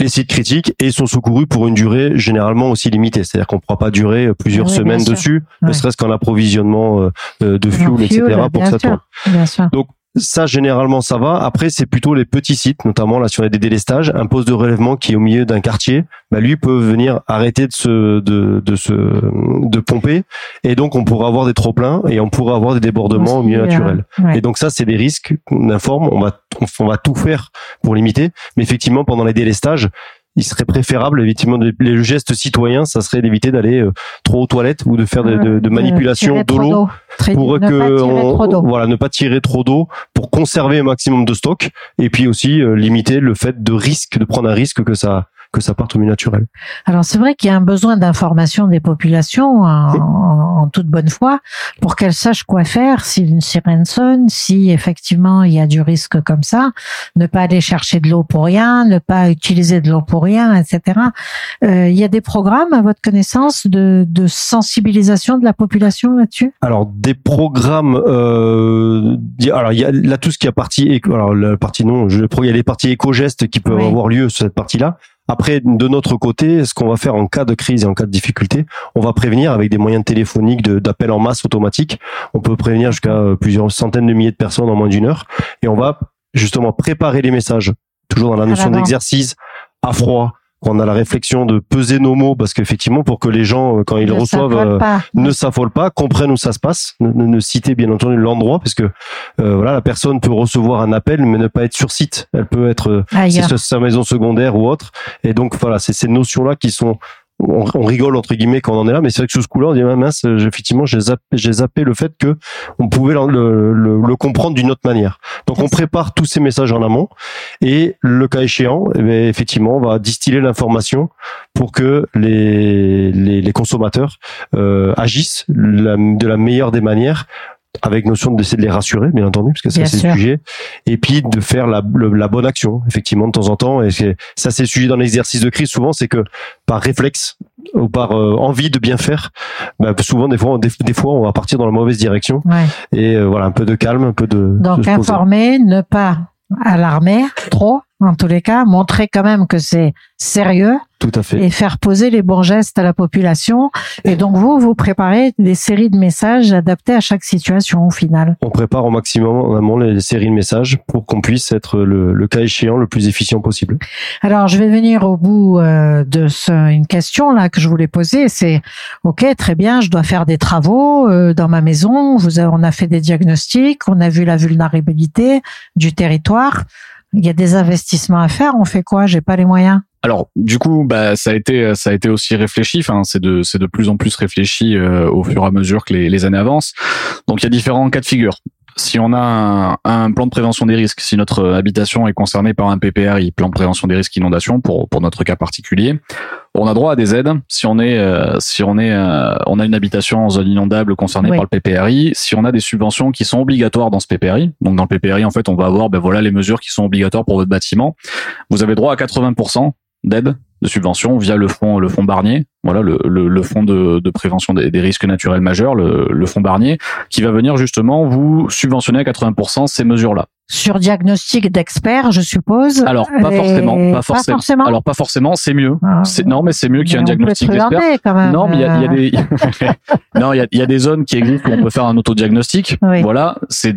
Les sites critiques et sont secourus pour une durée généralement aussi limitée. C'est-à-dire qu'on ne pourra pas durer euh, plusieurs Oui, semaines dessus, Ouais. ne serait-ce qu'en approvisionnement euh, euh, de fuel, etc. pour que ça tourne. Bien sûr. Ça, généralement, ça va. Après, c'est plutôt les petits sites, notamment là, si on a des délestages, un poste de relèvement qui est au milieu d'un quartier, bah, lui peut venir arrêter de se, de, de se, de pomper. Et donc, on pourra avoir des trop pleins et on pourra avoir des débordements au milieu euh, naturel. ouais. Et donc, ça, c'est des risques qu'on informe. On va, on, on va tout faire pour limiter. Mais effectivement, pendant les délestages, il serait préférable, effectivement, de- le geste citoyen, ça serait d'éviter d'aller euh, trop aux toilettes ou de faire de, de, de manipulation de l'eau Très- pour ne que pas tirer on- trop d'eau. voilà ne pas tirer trop d'eau pour conserver un maximum de stock et puis aussi euh, limiter le fait de risque de prendre un risque que ça que ça parte au milieu naturel. Alors c'est vrai qu'il y a un besoin d'information des populations en, en- en toute bonne foi pour qu'elles sachent quoi faire si une sirène sonne, si effectivement il y a du risque comme ça, ne pas aller chercher de l'eau pour rien, ne pas utiliser de l'eau pour rien, etc. Euh, il y a des programmes à votre connaissance de, de sensibilisation de la population là-dessus? Alors des programmes euh, alors il y a là tout ce qui est partie alors la partie non, je il y a les parties éco-gestes qui peuvent Oui. avoir lieu sur cette partie-là. Après, de notre côté, ce qu'on va faire en cas de crise et en cas de difficulté, on va prévenir avec des moyens téléphoniques de- d'appel en masse automatique. On peut prévenir jusqu'à euh, plusieurs centaines de milliers de personnes en moins d'une heure. Et on va justement préparer les messages, toujours dans la À notion d'exercice, à froid, quand on a la réflexion de peser nos mots, parce qu'effectivement, pour que les gens, euh, quand ils Ne reçoivent, euh, ne s'affolent pas, comprennent où ça se passe, ne, ne- ne citez bien entendu l'endroit, parce que euh, voilà, la personne peut recevoir un appel mais ne pas être sur site. Elle peut être euh, c'est sa maison secondaire ou autre. Et donc voilà, c'est ces notions-là qui sont on, on rigole entre guillemets quand on en est là, mais c'est vrai que sous ce coup-là, on dit ah, mince, j'ai- effectivement, j'ai zappé, j'ai zappé le fait que on pouvait le, le, le- comprendre d'une autre manière. Donc on prépare tous ces messages en amont et le cas échéant, eh bien, effectivement, on va distiller l'information pour que les, les, les consommateurs euh, agissent de la meilleure des manières avec notion d'essayer de les rassurer, bien entendu, parce que ça c'est le sujet, et puis de faire la, le- la bonne action, effectivement, de temps en temps. Et ça, c'est le sujet dans l'exercice de crise. Souvent, c'est que par réflexe ou par euh, envie de bien faire, bah, souvent des fois, des, des fois, on va partir dans la mauvaise direction. Ouais. Et euh, voilà, un peu de calme, un peu de. Donc de informer, ne pas alarmer trop, en tous les cas, montrer quand même que c'est sérieux Tout à fait. et faire poser les bons gestes à la population. Et donc vous, vous préparez des séries de messages adaptés à chaque situation au final. On prépare au maximum en amont les séries de messages pour qu'on puisse être le, le cas échéant le plus efficient possible. Alors je vais venir au bout euh, de ce, une question là que je voulais poser. C'est ok, très bien, je dois faire des travaux euh, dans ma maison. Vous on a fait des diagnostics, on a vu la vulnérabilité du territoire. Il y a des investissements à faire. On fait quoi? J'ai pas les moyens. Alors, du coup, bah, ça a été, ça a été aussi réfléchi. C'est de, c'est de plus en plus réfléchi euh, au fur et à mesure que les années avancent. Donc, il y a différents cas de figure. Si on a un, un plan de prévention des risques, si notre habitation est concernée par un PPRI, plan de prévention des risques inondation, pour pour notre cas particulier, on a droit à des aides. Si on est, euh, si on est, euh, on a une habitation en zone inondable concernée Oui. par le PPRI, si on a des subventions qui sont obligatoires dans ce PPRI, donc dans le PPRI, en fait, on va avoir, ben voilà, les mesures qui sont obligatoires pour votre bâtiment. Vous avez droit à 80% d'aide de subvention via le fonds le fonds Barnier. Voilà le, le, le fonds de, de prévention des, risques naturels majeurs le, le fonds Barnier qui va venir justement vous subventionner à 80% ces mesures là sur diagnostic d'expert, je suppose. Alors pas forcément, pas forcément. Alors pas forcément, c'est mieux. Ah. non, mais c'est mieux qu'il y ait un diagnostic d'expert. Non, mais il y a, y a des non, il y a, y a, des zones qui existent où on peut faire un autodiagnostic. Voilà, c'est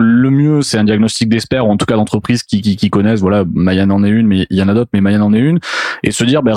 le mieux, c'est un diagnostic d'expert ou en tout cas d'entreprise qui, qui, qui connaissent. Voilà, Mayan en est une, mais il y en a d'autres, mais Mayan en est une. Et se dire, ben,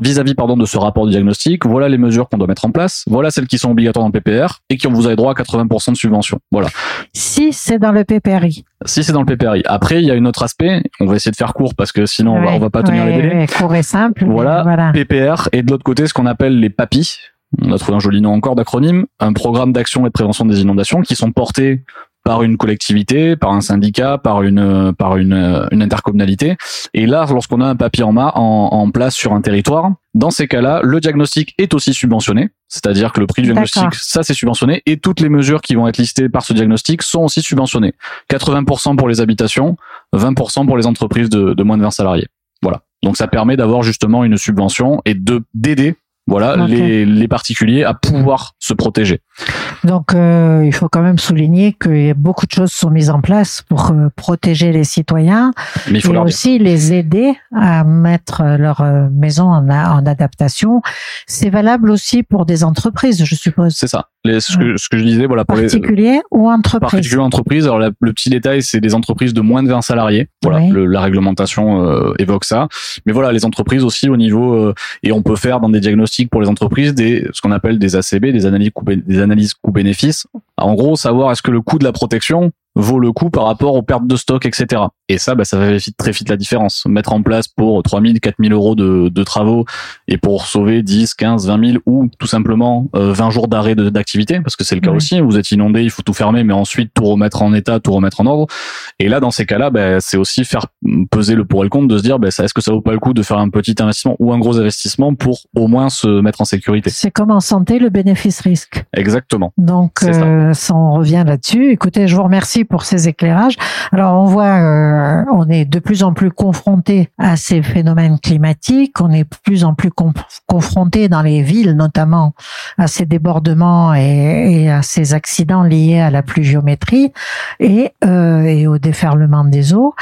vis-à-vis pardon de ce rapport de diagnostic, voilà les mesures qu'on doit mettre en place, voilà celles qui sont obligatoires dans le PPR et qui vous avez droit à 80% de subvention. Voilà. Si c'est dans le PPRI. Si c'est dans le PPRI. Après, il y a un autre aspect. On va essayer de faire court parce que sinon on, va, on va pas tenir les délais. court et simple. Voilà, PPR et de l'autre côté ce qu'on appelle les PAPI. On a trouvé un joli nom encore d'acronyme, un programme d'action et de prévention des inondations qui sont portés par une collectivité, par un syndicat, par une par une, une intercommunalité. Et là, lorsqu'on a un papier en, en, en place sur un territoire, dans ces cas-là, le diagnostic est aussi subventionné, c'est-à-dire que le prix du diagnostic, ça c'est subventionné, et toutes les mesures qui vont être listées par ce diagnostic sont aussi subventionnées. 80% pour les habitations, 20% pour les entreprises de, de moins de 20 salariés. Voilà. Donc ça permet d'avoir justement une subvention et de d'aider voilà les, les, particuliers à pouvoir se protéger. Donc euh, il faut quand même souligner que beaucoup de choses sont mises en place pour euh, protéger les citoyens, mais il faut et aussi les aider à mettre leur euh, maison en, en adaptation. C'est valable aussi pour des entreprises, je suppose. C'est ça. Les, ce, que, ce, que, je disais, voilà, pour particuliers ou entreprises. Particuliers entreprises. Alors le petit détail, c'est des entreprises de moins de 20 salariés. Voilà, la réglementation évoque ça. Mais voilà, les entreprises aussi au niveau et on peut faire dans des diagnostics pour les entreprises des ce qu'on appelle des ACB, des des analyses coût-bénéfice. En gros, savoir est-ce que le coût de la protection vaut le coup par rapport aux pertes de stock, etc. Et ça, bah, ça va très vite la différence. Mettre en place pour 3000, 4000 euros de, de travaux et pour sauver 10, 15, 20 000 ou tout simplement 20 euh, jours d'arrêt d'activité, parce que c'est le cas aussi. Vous êtes inondé, il faut tout fermer, mais ensuite tout remettre en état, tout remettre en ordre. Et là, dans ces cas-là, bah, c'est aussi faire peser le pour et le contre de se dire, bah, est-ce que ça vaut pas le coup de faire un petit investissement ou un gros investissement pour au moins se mettre en sécurité? C'est comme en santé, le bénéfice-risque. Exactement. Donc, euh, ça. on revient là-dessus. Écoutez, je vous remercie pour ces éclairages. Alors, on voit, euh, on est de plus en plus confronté à ces phénomènes climatiques. On est de plus en plus confronté dans les villes, notamment à ces débordements et, à ces accidents liés à la pluviométrie et, euh, et au déferlement des eaux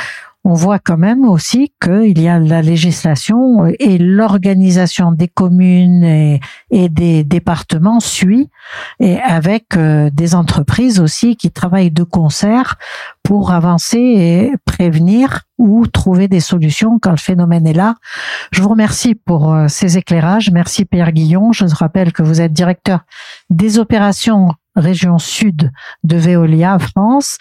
on voit quand même aussi qu'il y a la législation et l'organisation des communes et, des départements suit et avec euh, des entreprises aussi qui travaillent de concert pour avancer et prévenir ou trouver des solutions quand le phénomène est là. Je vous remercie pour euh, ces éclairages. Merci Pierre Guillon. Je vous rappelle que vous êtes directeur des opérations région sud de Veolia France.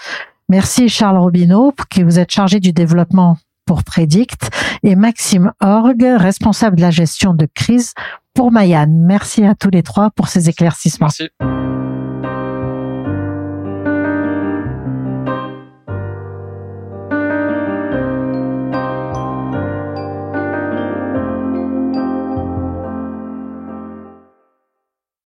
Merci Charles Robineau, qui vous êtes chargé du développement pour Predict, et Maxime Org, responsable de la gestion de crise pour Mayan. Merci à tous les trois pour ces éclaircissements. Merci.